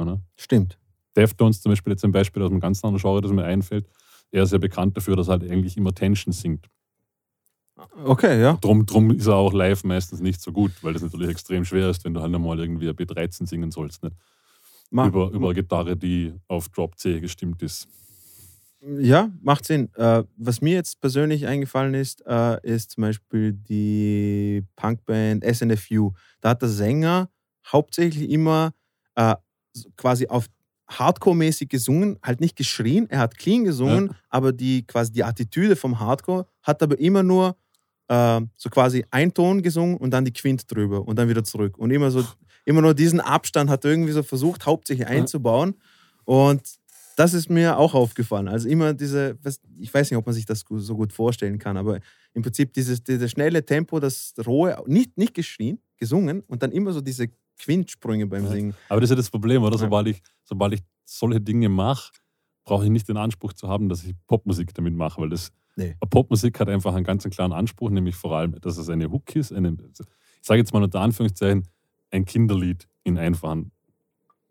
Oder? Stimmt. Deftones zum Beispiel jetzt ein Beispiel aus einem ganz anderen Genre, das mir einfällt. Er ist ja bekannt dafür, dass er halt eigentlich immer Tension singt. Okay, ja. Drum, drum ist er auch live meistens nicht so gut, weil das natürlich extrem schwer ist, wenn du halt einmal irgendwie ein B13 singen sollst. Nicht? Ma über, über eine Gitarre, die auf Drop C gestimmt ist. Ja, macht Sinn. Äh, was mir jetzt persönlich eingefallen ist, äh, ist zum Beispiel die Punkband SNFU. Da hat der Sänger hauptsächlich immer äh, quasi auf Hardcore-mäßig gesungen, halt nicht geschrien, er hat clean gesungen, aber die quasi die Attitüde vom Hardcore hat aber immer nur äh, so quasi ein Ton gesungen und dann die Quint drüber und dann wieder zurück. Und immer so, immer nur diesen Abstand hat er irgendwie so versucht, hauptsächlich einzubauen. Und das ist mir auch aufgefallen. Also immer diese, ich weiß nicht, ob man sich das so gut vorstellen kann, aber im Prinzip dieses, dieses schnelle Tempo, das rohe, nicht, nicht geschrien, gesungen und dann immer so diese Quintsprünge beim. Singen. Aber das ist ja das Problem, oder? Sobald ich, sobald ich solche Dinge mache, brauche ich nicht den Anspruch zu haben, dass ich Popmusik damit mache, weil das Nee. Popmusik hat einfach einen ganz klaren Anspruch, nämlich vor allem, dass es eine Hook ist, eine, ich sage jetzt mal unter Anführungszeichen, ein Kinderlied in einfachen,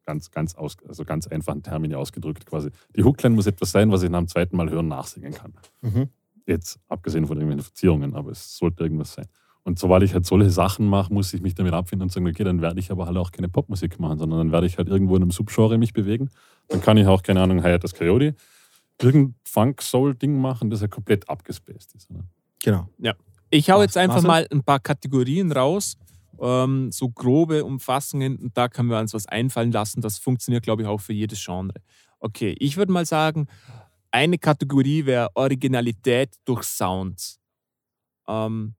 ganz, ganz, aus, also ganz einfachen Termini ausgedrückt quasi. Die Hookline muss etwas sein, was ich nach dem zweiten Mal hören nachsingen kann. Mhm. Jetzt abgesehen von irgendwelchen Verzierungen, aber es sollte irgendwas sein. Und sobald ich halt solche Sachen mache, muss ich mich damit abfinden und sagen, okay, dann werde ich aber halt auch keine Popmusik machen, sondern dann werde ich halt irgendwo in einem Subgenre mich bewegen. Dann kann ich auch, keine Ahnung, Hayat das Coyote, irgendein Funk-Soul-Ding machen, das ja komplett abgespaced ist. Oder? Genau. Ich hau jetzt einfach mal ein paar Kategorien raus, ähm, so grobe Umfassungen und da können wir uns was einfallen lassen. Das funktioniert, glaube ich, auch für jedes Genre. Okay, ich würde mal sagen, eine Kategorie wäre Originalität durch Sounds. Ähm,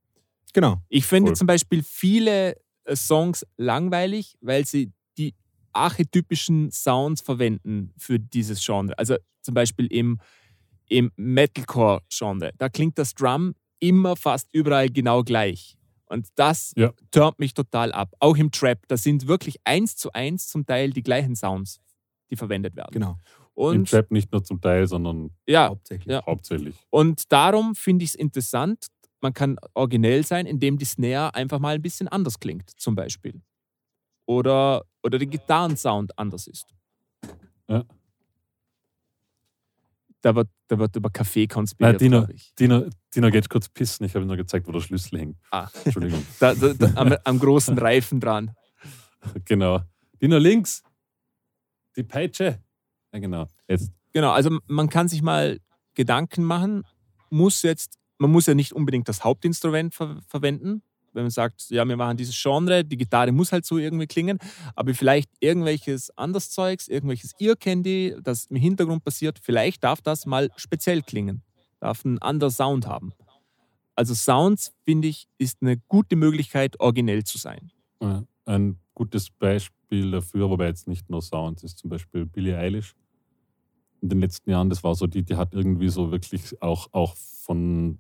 Genau. ich finde Cool. zum Beispiel viele äh, Songs langweilig, weil sie die archetypischen Sounds verwenden für dieses Genre. Also zum Beispiel im, im Metalcore-Genre. Da klingt das Drum immer fast überall genau gleich. Und das Ja. turnt mich total ab. Auch im Trap, da sind wirklich eins zu eins zum Teil die gleichen Sounds, die verwendet werden. Genau. Im Und Trap nicht nur zum Teil, sondern ja, Hauptsächlich. Ja. hauptsächlich. und darum finde ich es interessant, man kann originell sein, indem die Snare einfach mal ein bisschen anders klingt, zum Beispiel. Oder, oder der Gitarrensound anders ist. Ja. Da wird, da wird über Kaffee konspiriert, Nein, Dino, ich. Dino, Dino geht kurz pissen. Ich habe ihm nur gezeigt, wo der Schlüssel hängt. Ah. Entschuldigung. Da, da, da, am, am großen Reifen dran. genau. Dino links. Die Peitsche. Ja, genau. Jetzt. Genau, also man kann sich mal Gedanken machen, muss jetzt, man muss ja nicht unbedingt das Hauptinstrument ver verwenden, wenn man sagt, ja, wir machen dieses Genre, die Gitarre muss halt so irgendwie klingen, aber vielleicht irgendwelches anderes Zeugs, irgendwelches Ear-Candy, das im Hintergrund passiert, vielleicht darf das mal speziell klingen, darf einen anderen Sound haben. Also Sounds, finde ich, ist eine gute Möglichkeit, originell zu sein. Ein gutes Beispiel dafür, wobei jetzt nicht nur Sounds, ist zum Beispiel Billie Eilish. In den letzten Jahren, das war so, die, die hat irgendwie so wirklich auch, auch von,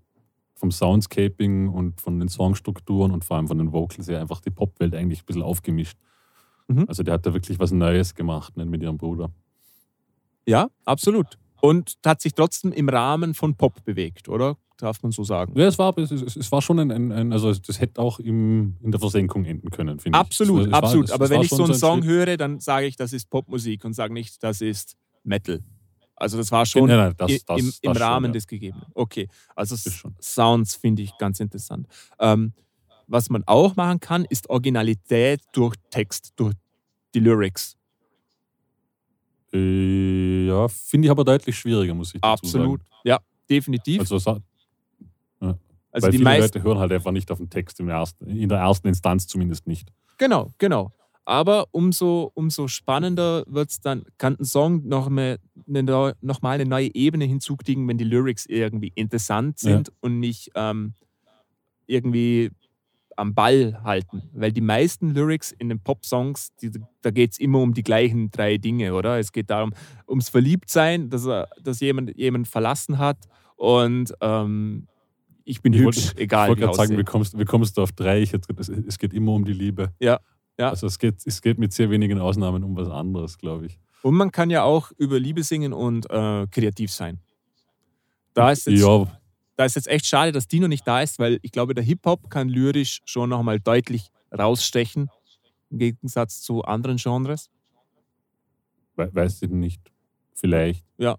vom Soundscaping und von den Songstrukturen und vor allem von den Vocals her einfach die Popwelt eigentlich ein bisschen aufgemischt. Mhm. Also die hat da wirklich was Neues gemacht ne, mit ihrem Bruder. Ja, absolut. Und hat sich trotzdem im Rahmen von Pop bewegt, oder? Darf man so sagen. Ja, es war, es, es, war schon ein, ein, ein, also das hätte auch im, in der Versenkung enden können, finde ich. Absolut, Es war- es war- absolut. es- Aber wenn ich so einen ein Song Schritt- höre, dann sage ich, das ist Popmusik und sage nicht, das ist Metal. Also das war schon Nein, nein, das- das- im, im schon, Rahmen ja. des Gegebenen. Okay, also schon. Sounds finde ich ganz interessant. Ähm, was man auch machen kann, ist Originalität durch Text, durch die Lyrics. Äh, ja, finde ich aber deutlich schwieriger, muss ich dazu Absolut. sagen. Ja, definitiv. Also, sa- Also, weil die viele meisten. Leute hören halt einfach nicht auf den Text im ersten, in der ersten Instanz zumindest nicht. Genau, genau. Aber umso, umso spannender wird's dann, kann ein Song noch, mehr, eine, noch mal eine neue Ebene hinzukriegen, wenn die Lyrics irgendwie interessant Ja. sind und nicht ähm, irgendwie am Ball halten. Weil die meisten Lyrics in den Pop-Songs, die, da geht es immer um die gleichen drei Dinge, oder? Es geht darum, ums Verliebtsein, dass, er, dass jemand jemand verlassen hat und ähm, ich bin Ich hübsch, wollte- egal ich wollte gerade sagen, wie kommst, wie kommst du auf drei? Ich es, es geht immer um die Liebe. Ja, ja. Also es geht, es geht mit sehr wenigen Ausnahmen um was anderes, glaube ich. Und man kann ja auch über Liebe singen und äh, kreativ sein. Da ist, jetzt, Ja, da ist jetzt echt schade, dass Dino nicht da ist, weil ich glaube, der Hip-Hop kann lyrisch schon nochmal deutlich rausstechen, im Gegensatz zu anderen Genres. we- weiß ich nicht. Vielleicht. Ja.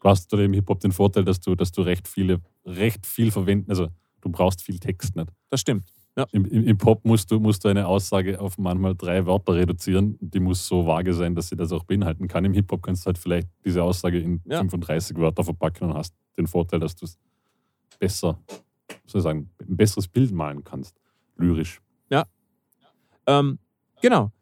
Du hast im Hip-Hop den Vorteil, dass du, dass du recht viele, recht viel verwenden, also du brauchst viel Text nicht. Das stimmt. Im, im, Im Pop musst du, musst du eine Aussage auf manchmal drei Wörter reduzieren. Die muss so vage sein, dass sie das auch beinhalten kann. Im Hip-Hop kannst du halt vielleicht diese Aussage in Ja. 35 Wörter verpacken und hast den Vorteil, dass du es besser, soll ich sagen, ein besseres Bild malen kannst. Lyrisch. Ähm, genau.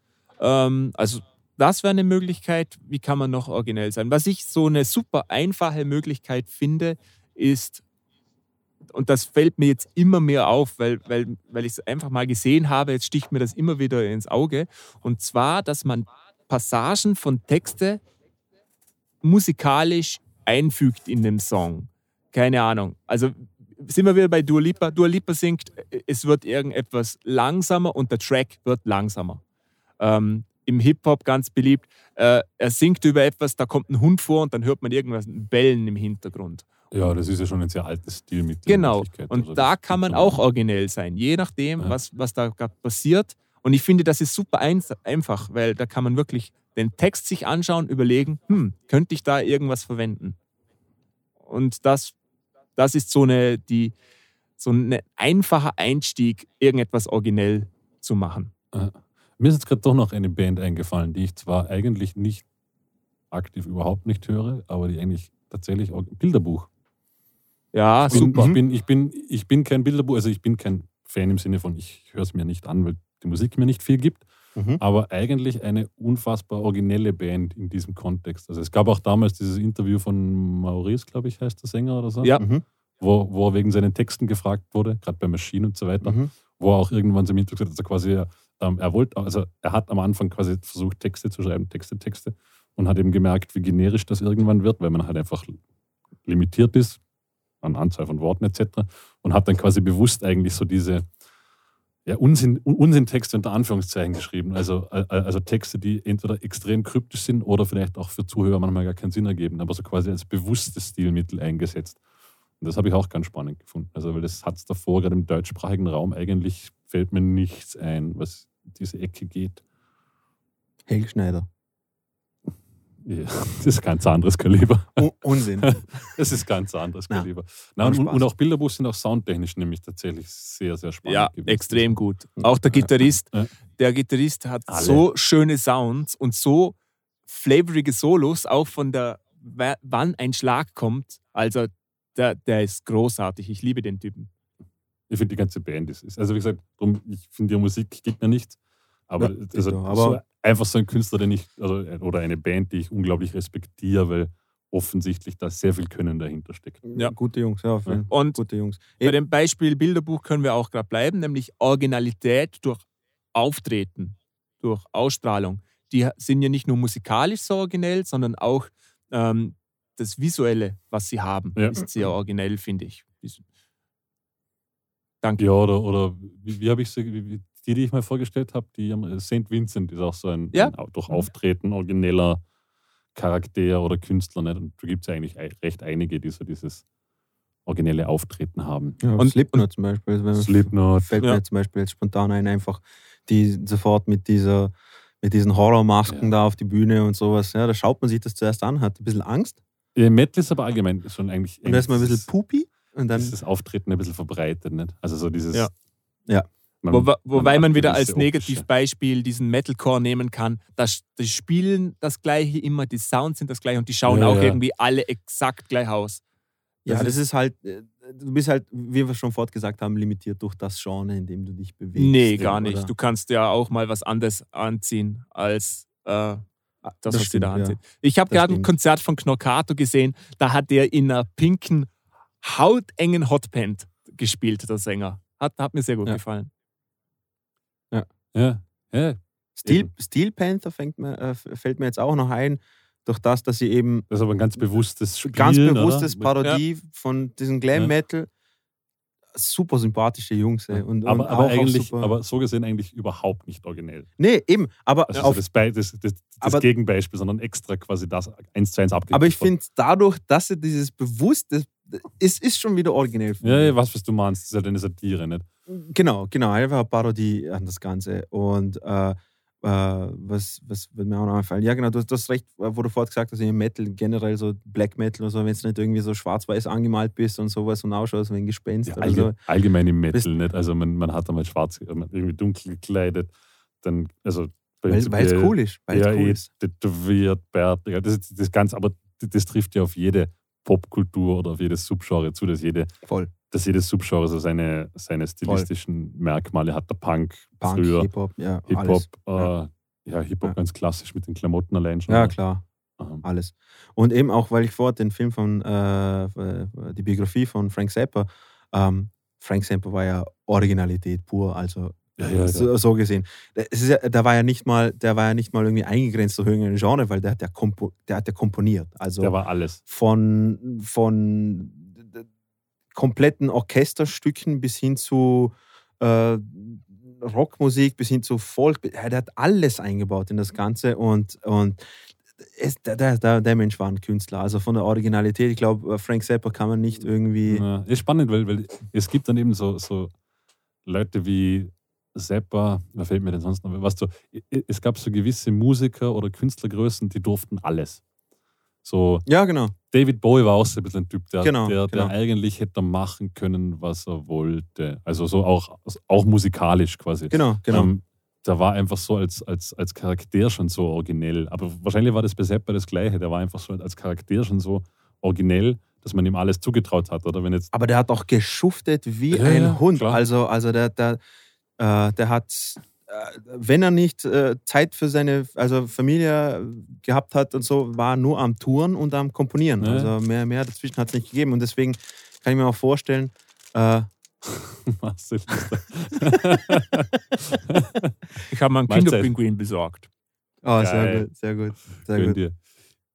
Ähm, also das wäre eine Möglichkeit. Wie kann man noch originell sein? Was ich so eine super einfache Möglichkeit finde, ist und das fällt mir jetzt immer mehr auf, weil, weil, weil ich es einfach mal gesehen habe, jetzt sticht mir das immer wieder ins Auge. Und zwar, dass man Passagen von Texte musikalisch einfügt in den Song. Keine Ahnung. Also sind wir wieder bei Dua Lipa. Dua Lipa singt, es wird irgendetwas langsamer und der Track wird langsamer. Ähm, Im Hip-Hop ganz beliebt, äh, er singt über etwas, da kommt ein Hund vor und dann hört man irgendwas, Bellen im Hintergrund. Ja, das ist ja schon ein sehr altes Stilmittel. in Genau. Und Also da kann man auch originell sein, je nachdem, Ja. was, was da gerade passiert. Und ich finde, das ist super einfach, weil da kann man wirklich den Text sich anschauen, überlegen, hm, könnte ich da irgendwas verwenden? Und das, das ist so, eine, die, so ein einfacher Einstieg, irgendetwas originell zu machen. Mir ist jetzt gerade doch noch eine Band eingefallen, die ich zwar eigentlich nicht aktiv überhaupt nicht höre, aber die eigentlich tatsächlich auch Bilderbuch. Ja, Ich bin, super. ich, bin, ich, bin, ich bin kein Bilderbuch, also ich bin kein Fan im Sinne von, ich höre es mir nicht an, weil die Musik mir nicht viel gibt, Mhm. aber eigentlich eine unfassbar originelle Band in diesem Kontext. Also es gab auch damals dieses Interview von Maurice, glaube ich, heißt der Sänger oder so, Ja. Mhm. wo, wo er wegen seinen Texten gefragt wurde, gerade bei Maschinen und so weiter, Mhm. wo er auch irgendwann so im Interview gesagt hat, dass er quasi, ähm, er wollte, also er hat am Anfang quasi versucht, Texte zu schreiben, Texte, Texte, und hat eben gemerkt, wie generisch das irgendwann wird, weil man halt einfach limitiert ist an Anzahl von Worten etc. Und hat dann quasi bewusst eigentlich so diese ja, Unsinn, Un- Unsinntexte unter Anführungszeichen geschrieben. Also, also Texte, die entweder extrem kryptisch sind oder vielleicht auch für Zuhörer manchmal gar keinen Sinn ergeben, aber so quasi als bewusstes Stilmittel eingesetzt. Und das habe ich auch ganz spannend gefunden. Also, weil das hat es davor, gerade im deutschsprachigen Raum, eigentlich fällt mir nichts ein, was diese Ecke geht. Helge Schneider. Ja, das ist ganz anderes Kaliber. Un Unsinn. Das ist ganz anderes Ja. Kaliber. Na, und, und auch Bilderbus sind auch soundtechnisch nämlich tatsächlich sehr, sehr spannend Ja, gewesen. extrem gut. Auch der Gitarrist, der Gitarrist hat Alle. so schöne Sounds und so flavorige Solos, auch von der, wa- wann ein Schlag kommt. Also, der, der ist großartig. Ich liebe den Typen. Ich finde die ganze Band ist, ist also wie gesagt, drum, ich finde die Musik gibt mir nichts. Aber, Ja, also, aber- so einfach so ein Künstler, den ich, also, oder eine Band, die ich unglaublich respektiere, weil offensichtlich da sehr viel Können dahinter steckt. Ja. Gute Jungs, ja. Fall. Und Gute Jungs. bei dem Beispiel Bilderbuch können wir auch gerade bleiben, nämlich Originalität durch Auftreten, durch Ausstrahlung. Die sind ja nicht nur musikalisch so originell, sondern auch ähm, das Visuelle, was sie haben, Ja. ist sehr originell, finde ich. Danke. Ja, oder, oder wie, wie habe ich sie, wie, die, die ich mal vorgestellt habe, die am- St. Vincent ist auch so ein, Ja. ein durch Auftreten origineller Charakter oder Künstler. Nicht? Und da gibt es ja eigentlich ei- recht einige, die so dieses originelle Auftreten haben. Ja, Und- Slipknot zum Beispiel. Wenn man- Slipknot, fällt Ja. mir zum Beispiel jetzt spontan ein, einfach die sofort mit dieser mit diesen Horrormasken Ja. da auf die Bühne und sowas. Ja, da schaut man sich das zuerst an, hat ein bisschen Angst Ja, Metal ist aber allgemein schon eigentlich. und da ist man ein bisschen pupi und dann ist das Auftreten ein bisschen verbreitet, nicht? Also so dieses. Ja. Ja. Man- Wo, wobei hat man wieder als Negativbeispiel diesen Metalcore nehmen kann. Das, die spielen das gleiche immer, die Sounds sind das gleiche und die schauen Ja, auch ja. irgendwie alle exakt gleich aus. ja, das das ist halt äh, du bist halt, wie wir schon fortgesagt haben, limitiert durch das Genre, in dem du dich bewegst. Nee, ja, gar nicht. oder? Du kannst ja auch mal was anderes anziehen als äh, das, das was sie stimmt, da ja. anziehen. Ich habe Das gerade ein. Konzert von Knorkato gesehen, da hat der in einer pinken, hautengen Hotpant gespielt, der Sänger. Hat, hat mir sehr gut Ja. gefallen. Ja, ja. Steel, Eben. Steel Panther fängt mir, äh, fällt mir jetzt auch noch ein, durch das, dass sie eben Das ist aber ein ganz bewusstes Spiel. ganz bewusstes oder? Parodie von diesem Glam Ja. Metal. Super sympathische Jungs. Ey. Und, aber, und aber, auch eigentlich, super, aber so gesehen eigentlich überhaupt nicht originell. Nee, eben. Aber, Also auf, das, Be das, das, das Aber- Gegenbeispiel, sondern extra quasi das eins zu eins abgegeben. aber ich finde dadurch, dass sie dieses bewusste, es ist schon wieder originell. Ja, ja, was, was du meinst, das ist ja eine Satire, nicht? Genau, genau, einfach eine Parodie an das Ganze. Und äh, äh, was, was wird mir auch noch einfallen? Ja, genau, du, hast recht, äh, wo du vorhin gesagt hast, im Metal generell so Black Metal oder so, wenn du nicht irgendwie so schwarz-weiß angemalt bist und sowas und ausschaust wie ein Gespenst Ja, oder allge so. allgemein im Metal, Bist- nicht? Also man, man hat einmal schwarz, äh, irgendwie dunkel gekleidet, dann, also Weil es cool ist. Weil es ja, cool eh ist. tätowiert, Bärte, das, ist- das Ganze, aber das trifft ja auf jede Popkultur oder auf jedes Subgenre zu, dass, jede, Voll. dass jedes Subgenre so seine, seine stilistischen Merkmale hat. Der Punk, Punk, früher Hip-Hop, ja, Hip-Hop, äh, Ja. ja, Hip-Hop Ja. ganz klassisch mit den Klamotten allein schon. Ja, klar. Ähm, alles. Und eben auch, weil ich vorher den Film von, äh, äh, die Biografie von Frank Zappa Ähm, Frank Zappa war ja Originalität pur, also Ja, ja, so, so gesehen. Es ist ja, der war ja nicht mal, der war ja nicht mal irgendwie eingegrenzt durch irgendein Genre, weil der hat ja, kompo, der hat ja komponiert. Also Der war alles. von, von kompletten Orchesterstücken bis hin zu äh, Rockmusik, bis hin zu Folk. Der hat alles eingebaut in das Ganze und, und es, der, der, der der Mensch war ein Künstler. Also von der Originalität, ich glaube, Frank Zappa kann man nicht irgendwie. Ja, ist spannend, weil, weil es gibt dann eben so, so Leute wie Zappa, wer fällt mir denn sonst noch? Weißt du, es gab so gewisse Musiker oder Künstlergrößen, die durften alles. So, Ja, genau. David Bowie war auch so ein bisschen ein Typ, der, Genau, der, genau. der eigentlich hätte machen können, was er wollte. Also so auch, auch musikalisch quasi. Genau, genau. Ähm, der war einfach so als, als, als Charakter schon so originell. Aber wahrscheinlich war das bei Zappa das Gleiche. Der war einfach so als Charakter schon so originell, dass man ihm alles zugetraut hat. Oder wenn jetzt Aber der hat auch geschuftet wie Ja, ein ja, Hund. klar. Also, also der, der, äh, der hat, äh, wenn er nicht äh, Zeit für seine also Familie gehabt hat und so, war nur am Touren und am Komponieren. Ja. Also mehr, mehr dazwischen hat es nicht gegeben. Und deswegen kann ich mir auch vorstellen, äh, Marcel. Ich habe mal einen. Kinderpinguin besorgt. oh, sehr Geil. gut, sehr gut, sehr Gönn gut. dir.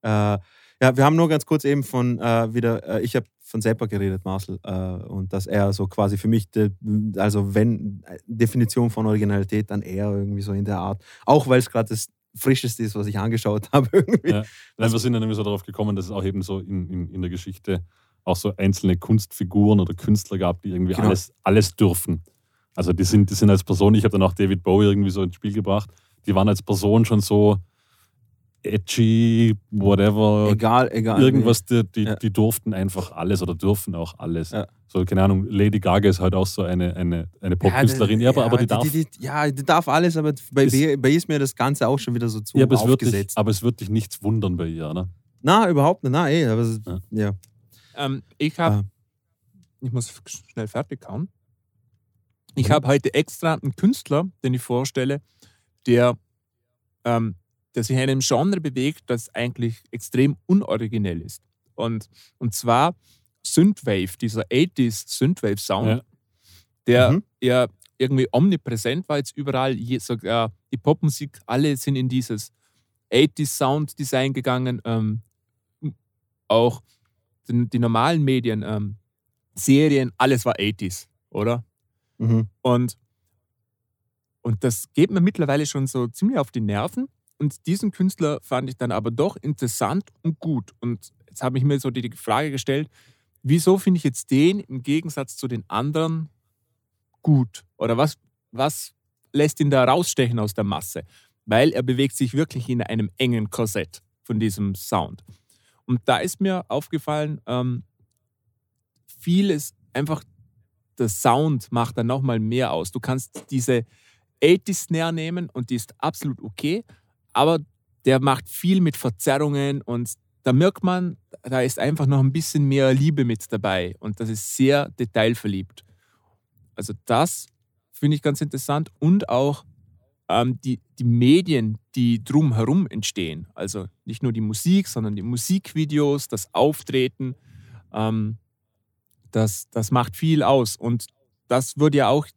Äh, ja, wir haben nur ganz kurz eben von äh, wieder, äh, ich habe von Zappa geredet, Marcel, äh, und dass er so quasi für mich, de, also wenn Definition von Originalität, dann eher irgendwie so in der Art, auch weil es gerade das Frischeste ist, was ich angeschaut habe irgendwie. Ja. Nein, wir sind dann nämlich so darauf gekommen, dass es auch eben so in, in, in der Geschichte auch so einzelne Kunstfiguren oder Künstler gab, die irgendwie Genau. alles, alles dürfen. Also die sind, die sind als Person, ich habe dann auch David Bowie irgendwie so ins Spiel gebracht, die waren als Person schon so edgy, whatever, Egal, egal. irgendwas, die, die, Ja. die durften einfach alles oder dürfen auch alles. Ja. So, keine Ahnung, Lady Gaga ist halt auch so eine, eine, eine Ja, Popkünstlerin, ja, aber, aber die darf. Die, die, ja, die darf alles, aber bei, Ist- bei ihr ist mir das Ganze auch schon wieder so zu ja, aber es, wird dich, aufgesetzt. aber es wird dich nichts wundern bei ihr, ne? Na, überhaupt nicht. Na, eh, aber Ja. ja. Ähm, ich habe, Ah. ich muss schnell fertig kauen. Ich habe heute extra einen Künstler, den ich vorstelle, der, ähm, der sich in einem Genre bewegt, das eigentlich extrem unoriginell ist. Und, und zwar Synthwave, dieser 80s Synthwave-Sound, Ja. der Mhm. ja irgendwie omnipräsent war jetzt überall. Je, sogar die Popmusik, alle sind in dieses 80s Sound-Design gegangen. Ähm, auch die, die normalen Medien, ähm, Serien, alles war 80s, oder? Mhm. Und, und das geht mir mittlerweile schon so ziemlich auf die Nerven. Und diesen Künstler fand ich dann aber doch interessant und gut. Und jetzt habe ich mir so die, Frage gestellt, wieso finde ich jetzt den im Gegensatz zu den anderen gut? Oder was, was lässt ihn da rausstechen aus der Masse? Weil er bewegt sich wirklich in einem engen Korsett von diesem Sound. Und da ist mir aufgefallen, ähm, vieles einfach der Sound macht dann nochmal mehr aus. Du kannst diese 80 Snare nehmen und die ist absolut okay, aber der macht viel mit Verzerrungen und da merkt man, da ist einfach noch ein bisschen mehr Liebe mit dabei und das ist sehr detailverliebt. Also das finde ich ganz interessant und auch ähm, die, die Medien, die drumherum entstehen. Also nicht nur die Musik, sondern die Musikvideos, das Auftreten. Ähm, das, das macht viel aus. Und das würde ja auch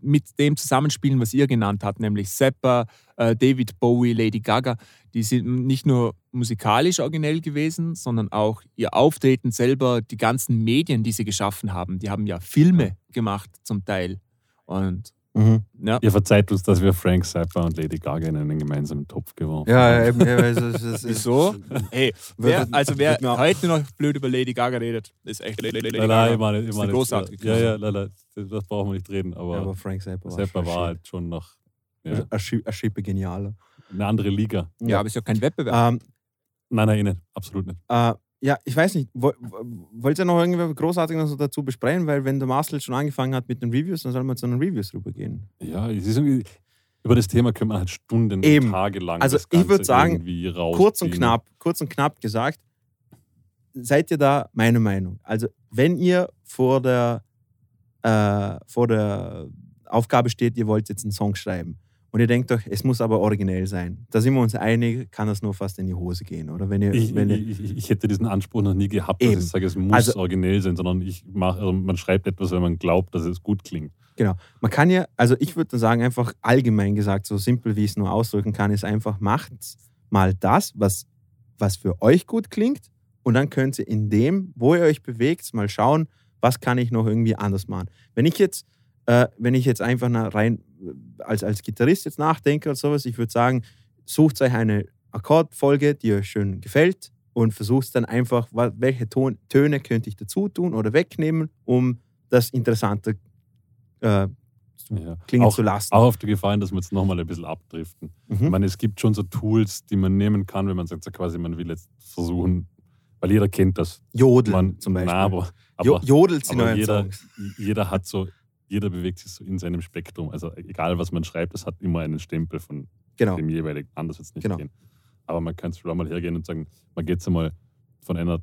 mit dem zusammenspielen, was ihr genannt habt, nämlich Zappa, äh, David Bowie, Lady Gaga. Die sind nicht nur musikalisch originell gewesen, sondern auch ihr Auftreten selber, die ganzen Medien, die sie geschaffen haben. Die haben ja Filme gemacht zum Teil. Und Mhm. ja, Ihr verzeiht uns, dass wir Frank Zappa und Lady Gaga in einen gemeinsamen Topf geworfen Ja, haben. eben, ja, es ist- es ist- wieso? Hey, wer, also wer heute noch blöd über Lady Gaga redet, ist echt Lady Nein, Gaga. nein, ich meine, ich meine eine großartige Ja, ja, nein, nein, das, brauchen wir nicht reden, aber, Ja, aber Frank Zappa war, Zappa schon war halt schon noch ja, eine Schi- eine Schippe genialer. eine andere Liga. Ja, aber ist ja kein Wettbewerb. Ähm, Nein, nein, eh nicht. absolut nicht. äh, ja, ich weiß nicht, wo- wo- wollt ihr noch irgendwie großartig noch so dazu besprechen? Weil wenn der Marcel schon angefangen hat mit den Reviews, dann soll man zu den Reviews rübergehen. Ja, es ist irgendwie, über das Thema können wir halt Stunden, Eben. Tage lang Also ich würd Ganze sagen, kurz und knapp, kurz und knapp gesagt, seid ihr da meine Meinung? Also, wenn ihr vor der, äh, vor der Aufgabe steht, ihr wollt jetzt einen Song schreiben und ihr denkt euch, es muss aber originell sein. Da sind wir uns einig, kann das nur fast in die Hose gehen. Oder wenn ihr, Ich, wenn ihr, ich, ich, hätte diesen Anspruch noch nie gehabt, Eben. dass ich sage, es muss Also- originell sein, sondern ich mach, also man schreibt etwas, wenn man glaubt, dass es gut klingt. Genau. Man kann ja, also ich würde sagen, einfach allgemein gesagt, so simpel wie ich es nur ausdrücken kann, ist einfach, macht mal das, was, was für euch gut klingt. Und dann könnt ihr in dem, wo ihr euch bewegt, mal schauen, was kann ich noch irgendwie anders machen. Wenn ich jetzt, äh, wenn ich jetzt einfach rein als, als Gitarrist jetzt nachdenke oder sowas, ich würde sagen, sucht euch eine Akkordfolge, die euch schön gefällt und versucht dann einfach, welche Ton, Töne könnte ich dazu tun oder wegnehmen, um das interessanter äh, Ja. klingen auch, zu lassen. auch auf die Gefallen, dass wir jetzt nochmal ein bisschen abdriften. Ich Mhm. meine, es gibt schon so Tools, die man nehmen kann, wenn man sagt, so quasi, man will jetzt versuchen, weil jeder kennt das. Jodeln Man, zum Beispiel. Na, aber, aber, Jodelt die aber jeder, Songs. jeder hat so, jeder bewegt sich so in seinem Spektrum. Also egal, was man schreibt, es hat immer einen Stempel von Genau. dem jeweiligen. Anders wird es nicht Genau. gehen. Aber man kann schon mal hergehen und sagen, man geht jetzt einmal von einer,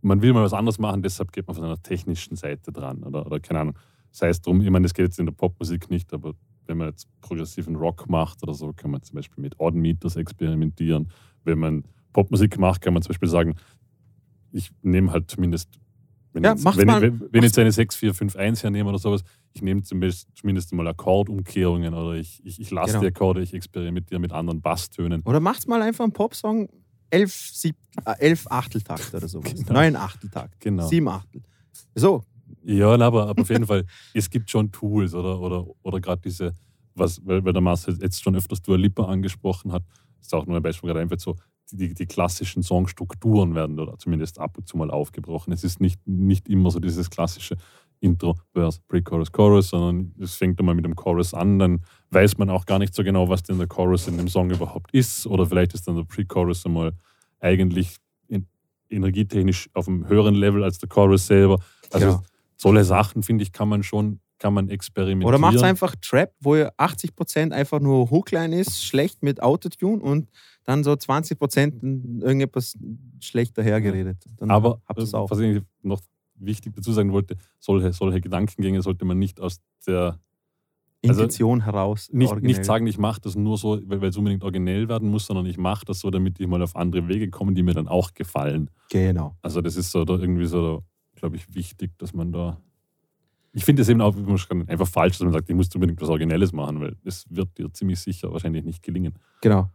man will mal was anderes machen, deshalb geht man von einer technischen Seite dran. Oder, oder keine Ahnung. Sei es drum, ich meine, das geht jetzt in der Popmusik nicht, aber wenn man jetzt progressiven Rock macht oder so, kann man zum Beispiel mit Odd Meters experimentieren. Wenn man Popmusik macht, kann man zum Beispiel sagen, ich nehme halt zumindest, wenn, Ja, ich, macht's wenn, mal. wenn, wenn jetzt eine 6, 4, 5, 1 hernehme oder sowas, ich nehme zumindest, mal Akkordumkehrungen oder ich, ich, ich lasse Genau. die Akkorde, ich experimentiere mit anderen Basstönen. Oder macht's mal einfach einen Popsong, elf, sieb, äh, elf Achteltakt oder sowas. Genau. Neun Achteltakt. Genau. Sieben Achtel. So, Ja, aber, aber auf jeden Fall, es gibt schon Tools oder, oder, oder gerade diese, was, weil, weil der Marcel jetzt schon öfters Dua Lipa angesprochen hat, ist auch nur ein Beispiel gerade einfach so, die, die klassischen Songstrukturen werden oder zumindest ab und zu mal aufgebrochen. Es ist nicht, nicht immer so dieses klassische Intro, Verse, Pre-Chorus, Chorus, sondern es fängt einmal mit dem Chorus an, dann weiß man auch gar nicht so genau, was denn der Chorus in dem Song überhaupt ist oder vielleicht ist dann der Pre-Chorus einmal eigentlich in, energietechnisch auf einem höheren Level als der Chorus selber. Also Genau. solche Sachen, finde ich, kann man schon, kann man experimentieren. Oder macht's einfach Trap, wo ihr 80% einfach nur Hookline ist, schlecht mit Autotune und dann so 20% irgendetwas schlecht dahergeredet. Dann Aber ihr's äh, auch. was ich noch wichtig dazu sagen wollte, solche, solche Gedankengänge sollte man nicht aus der also Intention heraus. nicht, originell. nicht sagen, ich mache das nur so, weil es unbedingt originell werden muss, sondern ich mache das so, damit ich mal auf andere Wege komme, die mir dann auch gefallen. Genau. Also das ist so da irgendwie so, glaube ich, wichtig, dass man da. Ich finde es eben auch einfach falsch, dass man sagt, ich muss unbedingt was Originelles machen, weil es wird dir ziemlich sicher wahrscheinlich nicht gelingen. Genau.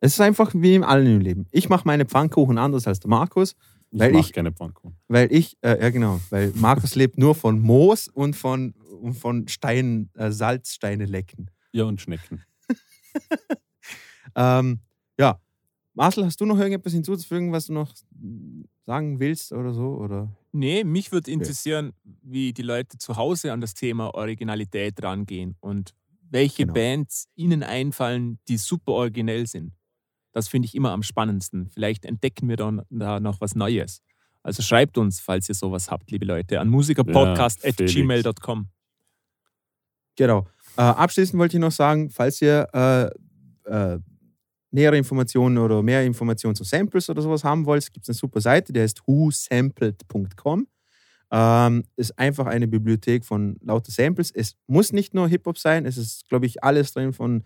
Es ist einfach wie im allen im Leben. Ich mache meine Pfannkuchen anders als der Markus, Ich Weil mache ich- keine Pfannkuchen. weil ich, äh, ja genau, weil Markus lebt nur von Moos und von, und von Steinen, äh, Salzsteine lecken. Ja, und Schnecken. Ähm, ja, Marcel, hast du noch irgendetwas hinzuzufügen, was du noch sagen willst oder so? Oder? Nee, mich würde interessieren, wie die Leute zu Hause an das Thema Originalität rangehen und welche Genau. Bands ihnen einfallen, die super originell sind. Das finde ich immer am spannendsten. Vielleicht entdecken wir dann da noch was Neues. Also schreibt uns, falls ihr sowas habt, liebe Leute, an musikerpodcast.gmail.com. Genau. Äh, abschließend wollte ich noch sagen, falls ihr äh, äh, nähere Informationen oder mehr Informationen zu Samples oder sowas haben wollt, gibt es eine super Seite, die heißt whosampled.com. Ähm, ist einfach eine Bibliothek von lauter Samples. Es muss nicht nur Hip-Hop sein, es ist, glaube ich, alles drin von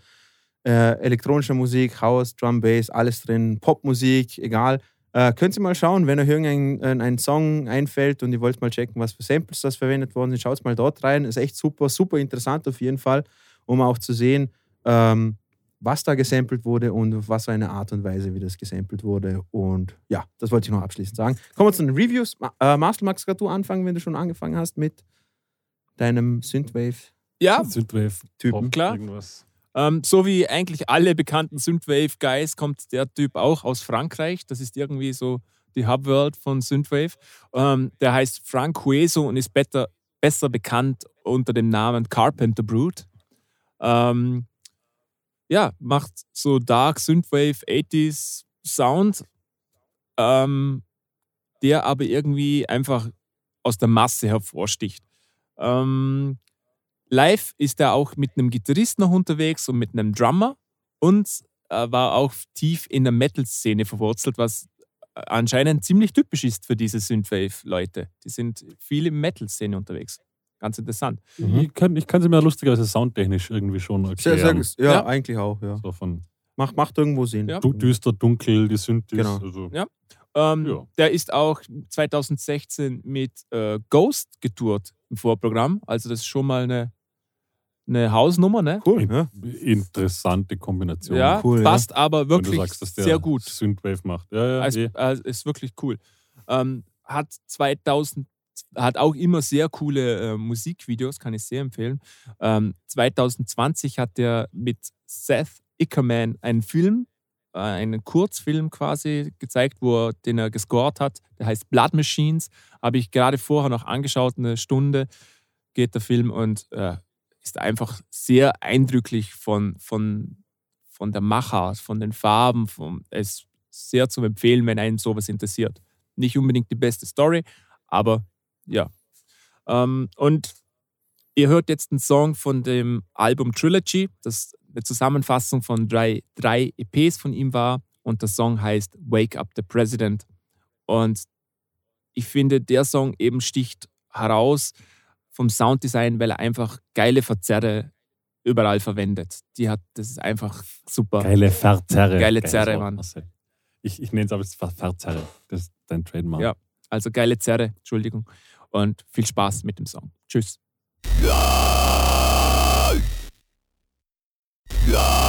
äh, elektronischer Musik, House, Drum, Bass, alles drin, Popmusik, egal. Äh, könnt ihr mal schauen, wenn euch irgendein äh, ein Song einfällt und ihr wollt mal checken, was für Samples das verwendet worden sind, schaut mal dort rein. Ist echt super, super interessant auf jeden Fall, um auch zu sehen, ähm, was da gesampelt wurde und auf was für eine Art und Weise, wie das gesampelt wurde. Und ja, das wollte ich noch abschließend sagen. Kommen wir zu den Reviews. Ma äh, Marcel, magst gerade du anfangen, wenn du schon angefangen hast mit deinem Synthwave-Typen? Ja, Synthwave, Pop, Klar. irgendwas. Ähm, so wie eigentlich alle bekannten Synthwave-Guys kommt der Typ auch aus Frankreich. Das ist irgendwie so die Hubworld von Synthwave. Ähm, der heißt Frank Hueso und ist better, besser bekannt unter dem Namen Carpenter Brute. Ähm, ja, macht so Dark Synthwave 80s Sound, ähm, der aber irgendwie einfach aus der Masse hervorsticht. Ähm, Live ist er auch mit einem Gitarrist noch unterwegs und mit einem Drummer und äh, war auch tief in der Metal-Szene verwurzelt, was äh, anscheinend ziemlich typisch ist für diese Synthwave-Leute. Die sind viel in Metal-Szene unterwegs. ganz interessant. Ich, kann, ich kann sie mir lustigerweise soundtechnisch irgendwie schon Sehr, erklären. sehr, ja, Ja. eigentlich auch, ja. So von Macht, macht irgendwo Sinn. Ja. du, düster, dunkel, die Synthes. Genau. Also, Ja. Ähm, Ja. Der ist auch 2016 mit äh, Ghost getourt im Vorprogramm. Also das ist schon mal eine, eine Hausnummer, ne? Cool, ja. Interessante Kombination. Ja, cool, ja. passt aber Wenn wirklich du sagst, dass der sehr gut. Synthwave macht. Ja, ja, Also, eh. also ist wirklich cool. Ähm, hat 2000 hat auch immer sehr coole äh, Musikvideos, kann ich sehr empfehlen. Ähm, 2020 hat er mit Seth Ickerman einen Film, äh, einen Kurzfilm quasi gezeigt, wo er, den er gescored hat. Der heißt Blood Machines. Habe ich gerade vorher noch angeschaut, eine Stunde geht der Film und äh, ist einfach sehr eindrücklich von, von, von der Machart, von den Farben. Von, es ist sehr zum Empfehlen, wenn einen sowas interessiert. Nicht unbedingt die beste Story, aber ja. Ähm, und ihr hört jetzt einen Song von dem Album Trilogy, das eine Zusammenfassung von drei, drei EPs von ihm war. Und der Song heißt Wake Up the President. Und ich finde, der Song eben sticht heraus vom Sounddesign, weil er einfach geile Verzerre überall verwendet. Die hat, das ist einfach super. Geile Verzerre. Geile Zerre, Mann. Ich, ich nenne es aber Verzerre. Das ist dein Trademark. Ja. Also geile Zerre, Entschuldigung. Und viel Spaß mit dem Song. Tschüss. The president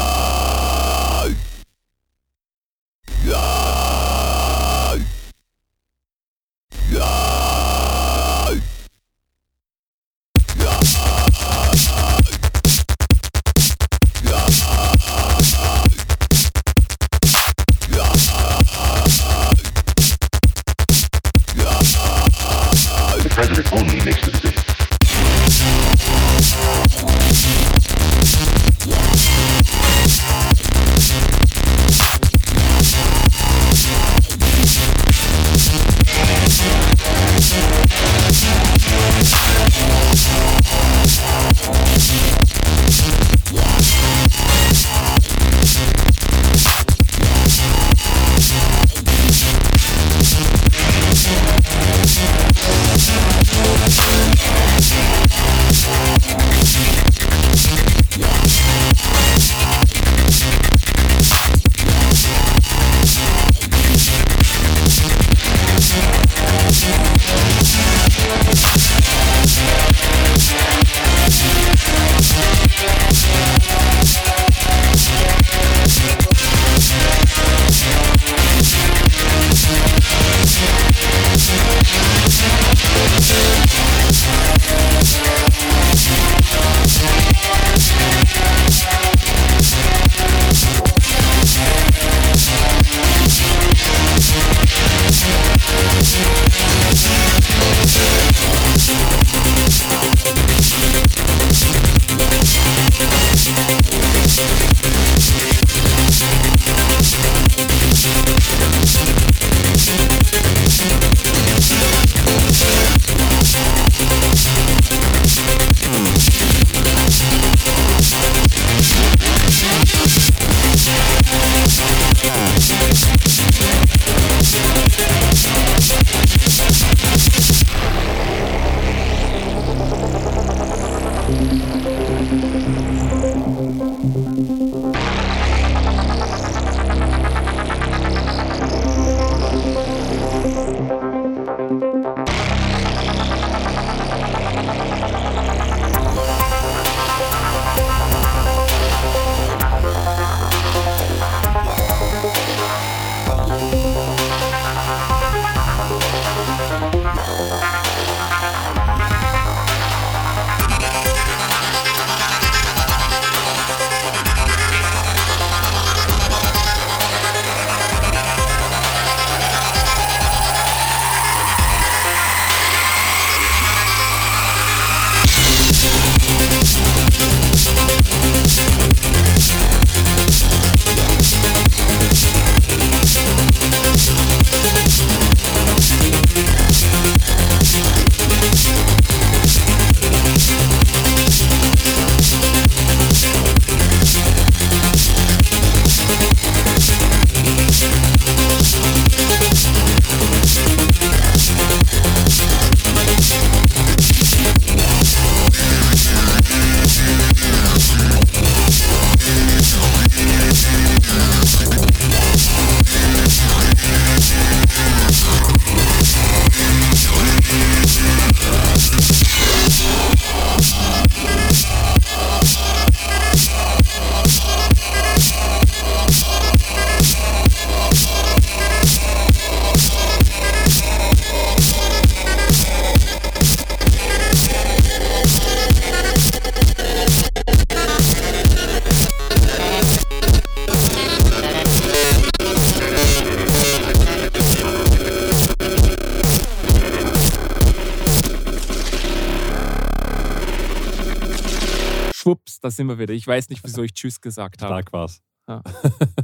da sind wir wieder. Ich weiß nicht, wieso ich Tschüss gesagt habe. Stark war's. Ja.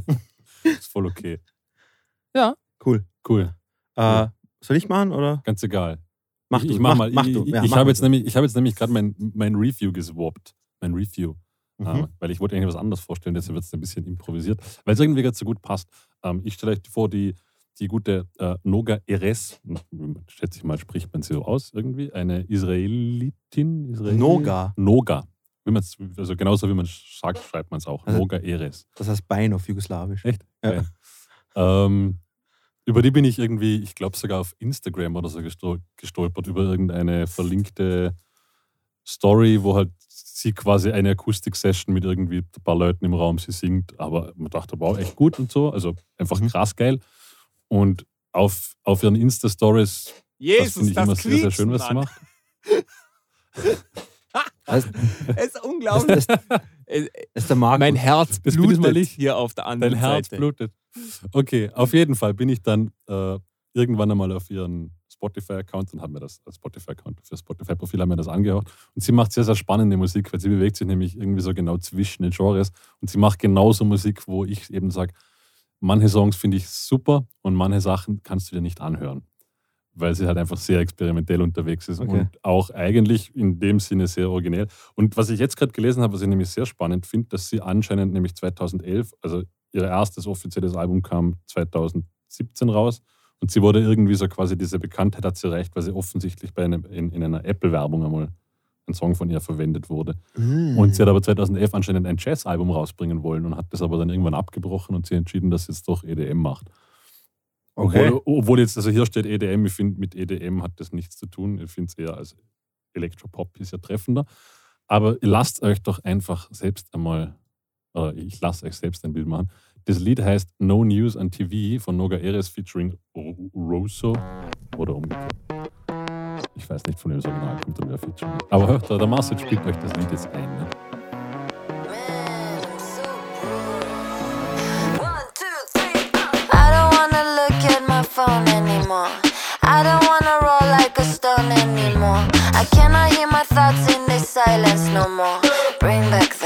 ist voll okay. Cool. Cool. Äh, soll ich machen oder? Ganz egal. Mach ich, du, ich mach, mal. Mach ich du. Ja, ich mach habe jetzt, nämlich- ich hab jetzt nämlich gerade mein, mein Review geswappt. Mein Review. Mhm. Ähm, weil ich wollte eigentlich was anderes vorstellen, deshalb wird es ein bisschen improvisiert, weil es irgendwie gerade so gut passt. Ähm, ich stelle euch vor, die, die gute äh, Noga Eres, schätze ich mal, spricht man sie so aus irgendwie, eine Israelitin? Israel Noga. Noga. Wie man's, also genauso wie man es sagt, schreibt man es auch. Also- Eres. Das heißt Bein auf Jugoslawisch. Echt? Ja. Ähm, über die bin ich irgendwie, ich glaube sogar auf Instagram oder so gestol- gestolpert, über irgendeine verlinkte Story, wo halt sie quasi eine Akustik-Session mit irgendwie ein paar Leuten im Raum, sie singt, aber man dachte, wow, echt gut und so, also einfach Mhm. krass geil. Und auf, auf ihren Insta-Stories, das Jesus, finde ich das immer sehr, sehr schön, was sie macht. Das, Es ist unglaublich. das, ist der Markus. mein Herz blutet ich. hier auf der anderen Dein Herz Seite. blutet. Okay, auf jeden Fall bin ich dann äh, irgendwann einmal auf ihren Spotify-Account und habe mir das als Spotify-Account für Spotify-Profil haben mir das angehört. Und sie macht sehr, sehr spannende Musik, weil sie bewegt sich nämlich irgendwie so genau zwischen den Genres. Und sie macht genauso Musik, wo ich eben sage, manche Songs finde ich super und manche Sachen kannst du dir nicht anhören. Weil sie halt einfach sehr experimentell unterwegs ist Okay. und auch eigentlich in dem Sinne sehr originell. Und was ich jetzt gerade gelesen habe, was ich nämlich sehr spannend finde, dass sie anscheinend nämlich 2011, also ihr erstes offizielles Album kam 2017 raus und sie wurde irgendwie so quasi diese Bekanntheit hat sie erreicht, weil sie offensichtlich bei einem, in, in einer Apple-Werbung einmal ein Song von ihr verwendet wurde. Mm. Und sie hat aber 2011 anscheinend ein Jazz-Album rausbringen wollen und hat das aber dann irgendwann abgebrochen und sie entschieden, dass sie jetzt doch EDM macht. Okay. Obwohl, obwohl jetzt, also hier steht EDM, ich finde, mit EDM hat das nichts zu tun. Ich finde es eher als Elektropop ist ja treffender. Aber lasst euch doch einfach selbst einmal, oder ich lasse euch selbst ein Bild machen. Das Lied heißt No News on TV von Noga Eres featuring Rosso oder umgekehrt. Ich weiß nicht, von wem es original kommt oder featuring. Aber hört, der Marcel spielt euch das Lied jetzt ein. Ne? Anymore. I cannot hear my thoughts in this silence no more. Bring back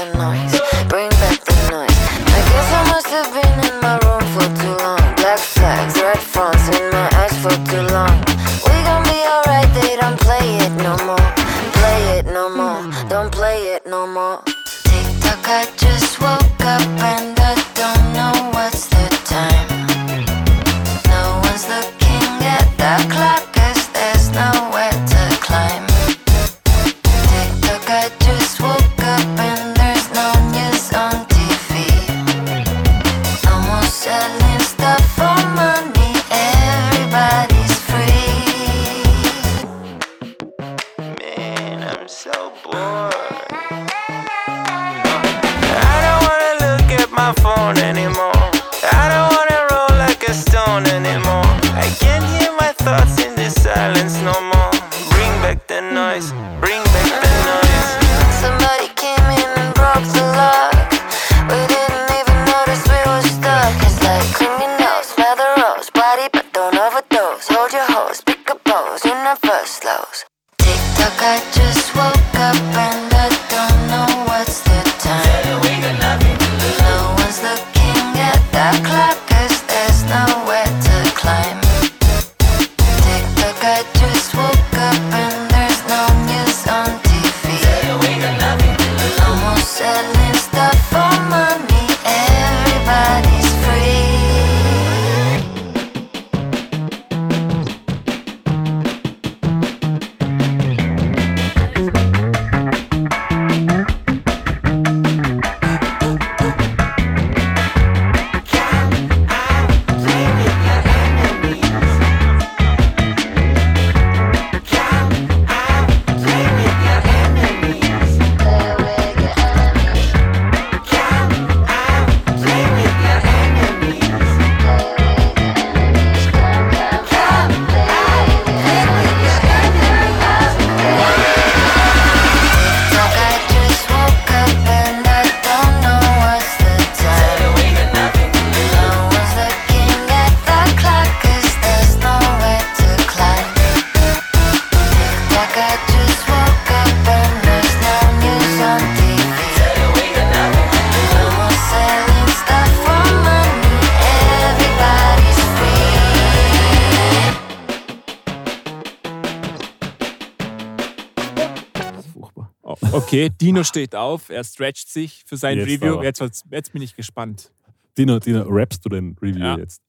Dino steht auf, er stretcht sich für sein Jetzt Review. Jetzt, wird's- jetzt bin ich gespannt. Dino, Dino, rappst du den Review Ja. jetzt?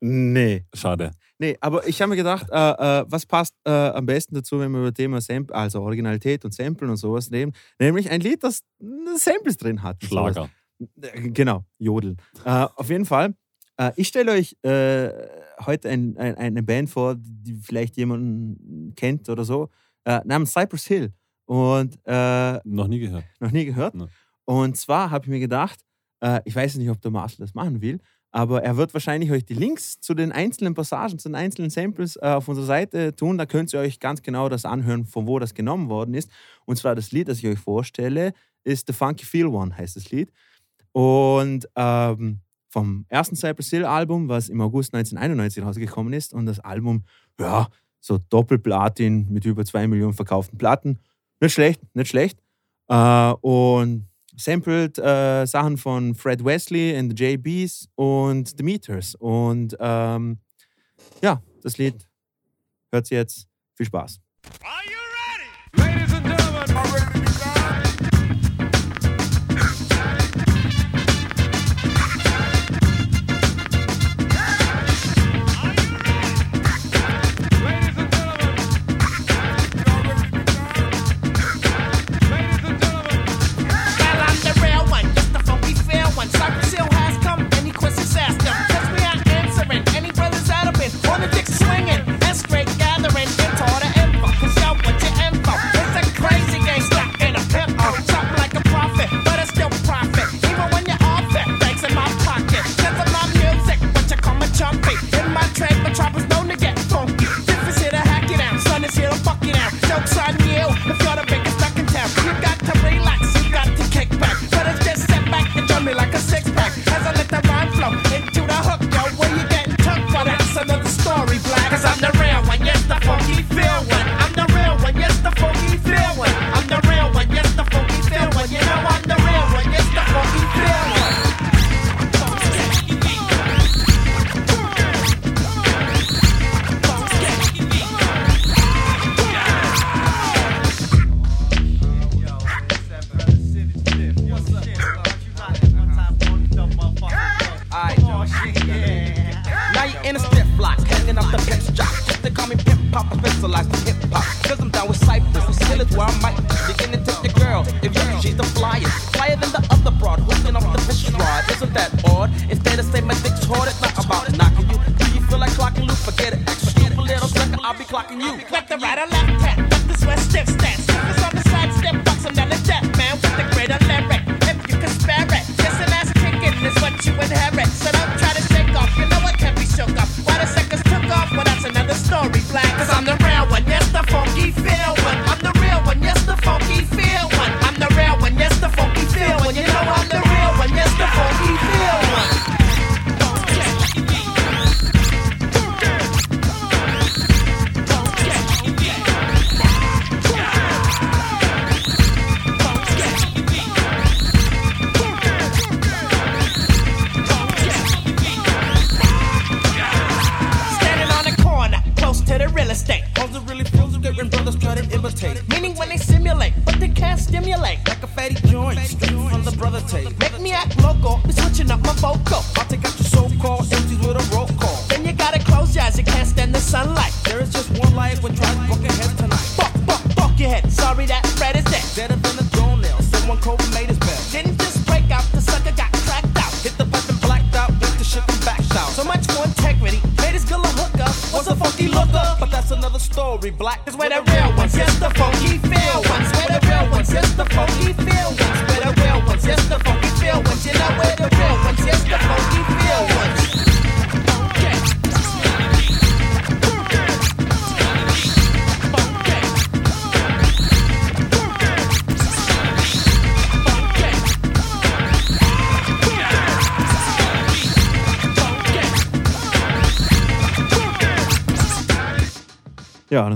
Nee. Schade. Nee, aber ich habe mir gedacht, äh, äh, was passt äh, am besten dazu, wenn wir über Thema Sample, also Originalität und Samplen und sowas reden? Nämlich ein Lied, das äh, Samples drin hat. und sowas. Schlager. Äh, Genau, Jodeln. Äh, auf jeden Fall. Äh, ich stelle euch äh, heute ein, ein, eine Band vor, die vielleicht jemanden kennt oder so, äh, namens Cypress Hill. Und äh, Noch nie gehört. noch nie gehört. Nee. Und zwar habe ich mir gedacht, äh, ich weiß nicht, ob der Marcel das machen will, aber er wird wahrscheinlich euch die Links zu den einzelnen Passagen, zu den einzelnen Samples äh, auf unserer Seite tun. Da könnt ihr euch ganz genau das anhören, von wo das genommen worden ist. Und zwar das Lied, das ich euch vorstelle, ist The Funky Feel One, heißt das Lied. Und ähm, vom ersten Cypress Hill Album, was im August 1991 rausgekommen ist. Und das Album, ja, so Doppelplatin mit über zwei Millionen verkauften Platten. Nicht schlecht, nicht schlecht. Äh, und sampled äh, Sachen von Fred Wesley and the JBs und The Meters. Und ähm, ja, das Lied hört sie jetzt. Viel Spaß. Ladies choppers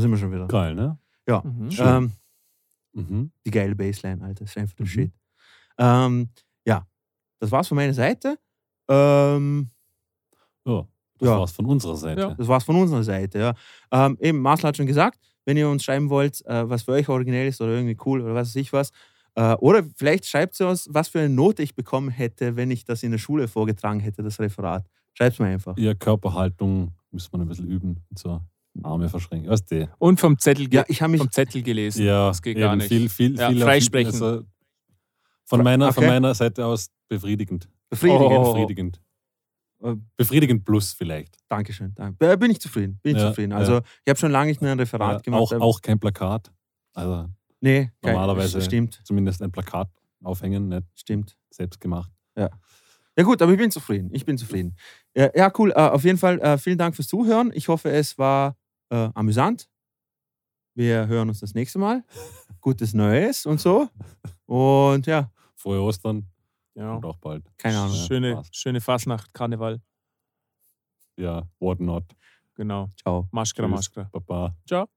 sind wir schon wieder. Geil, ne? Ja. Schön. Ähm, Mhm. die geile Bassline, Alter. Das ist einfach der Mhm. Shit. Ähm, ja, das war's von meiner Seite. Ähm, Ja, das Ja. war's von unserer Seite. Ja. das war's von unserer Seite, ja. Ähm, eben, Marcel hat schon gesagt, wenn ihr uns schreiben wollt, äh, was für euch originell ist oder irgendwie cool oder was weiß ich was, Äh, oder vielleicht schreibt sie uns, was für eine Note ich bekommen hätte, wenn ich das in der Schule vorgetragen hätte, das Referat. Schreibt mir einfach. Ja, Körperhaltung muss man ein bisschen üben. Und so Arme verschränken. Weißt du? Und vom Zettel, ge Ja, ich habe mich. vom Zettel gelesen. Ja, das geht eben gar nicht. Viel, viel, Ja, viel freisprechen. Also von, meiner, von Okay. meiner Seite aus befriedigend. Befriedigend. Oh. Befriedigend. Äh, Befriedigend plus vielleicht. Dankeschön. Danke. Äh, Bin ich zufrieden. Bin ich Ja, zufrieden. Also, ich habe schon lange nicht mehr ein Referat Ja, gemacht. auch, auch kein Plakat. Also nee, kein- normalerweise- Stimmt, zumindest ein Plakat aufhängen, nicht stimmt. selbst gemacht. Ja gut, aber ich bin zufrieden. Ich bin zufrieden. Ja, ja cool. Äh, auf jeden Fall äh, vielen Dank fürs Zuhören. Ich hoffe, es war äh, amüsant. Wir hören uns das nächste Mal. Gutes Neues und so. Und ja, Frohe Ostern Ja. und auch bald. keine Ahnung. Schöne, Spaß. schöne Fasnacht, Karneval. Ja, what not. Genau. Ciao. Maschkra. Maschkra. Baba. Ciao.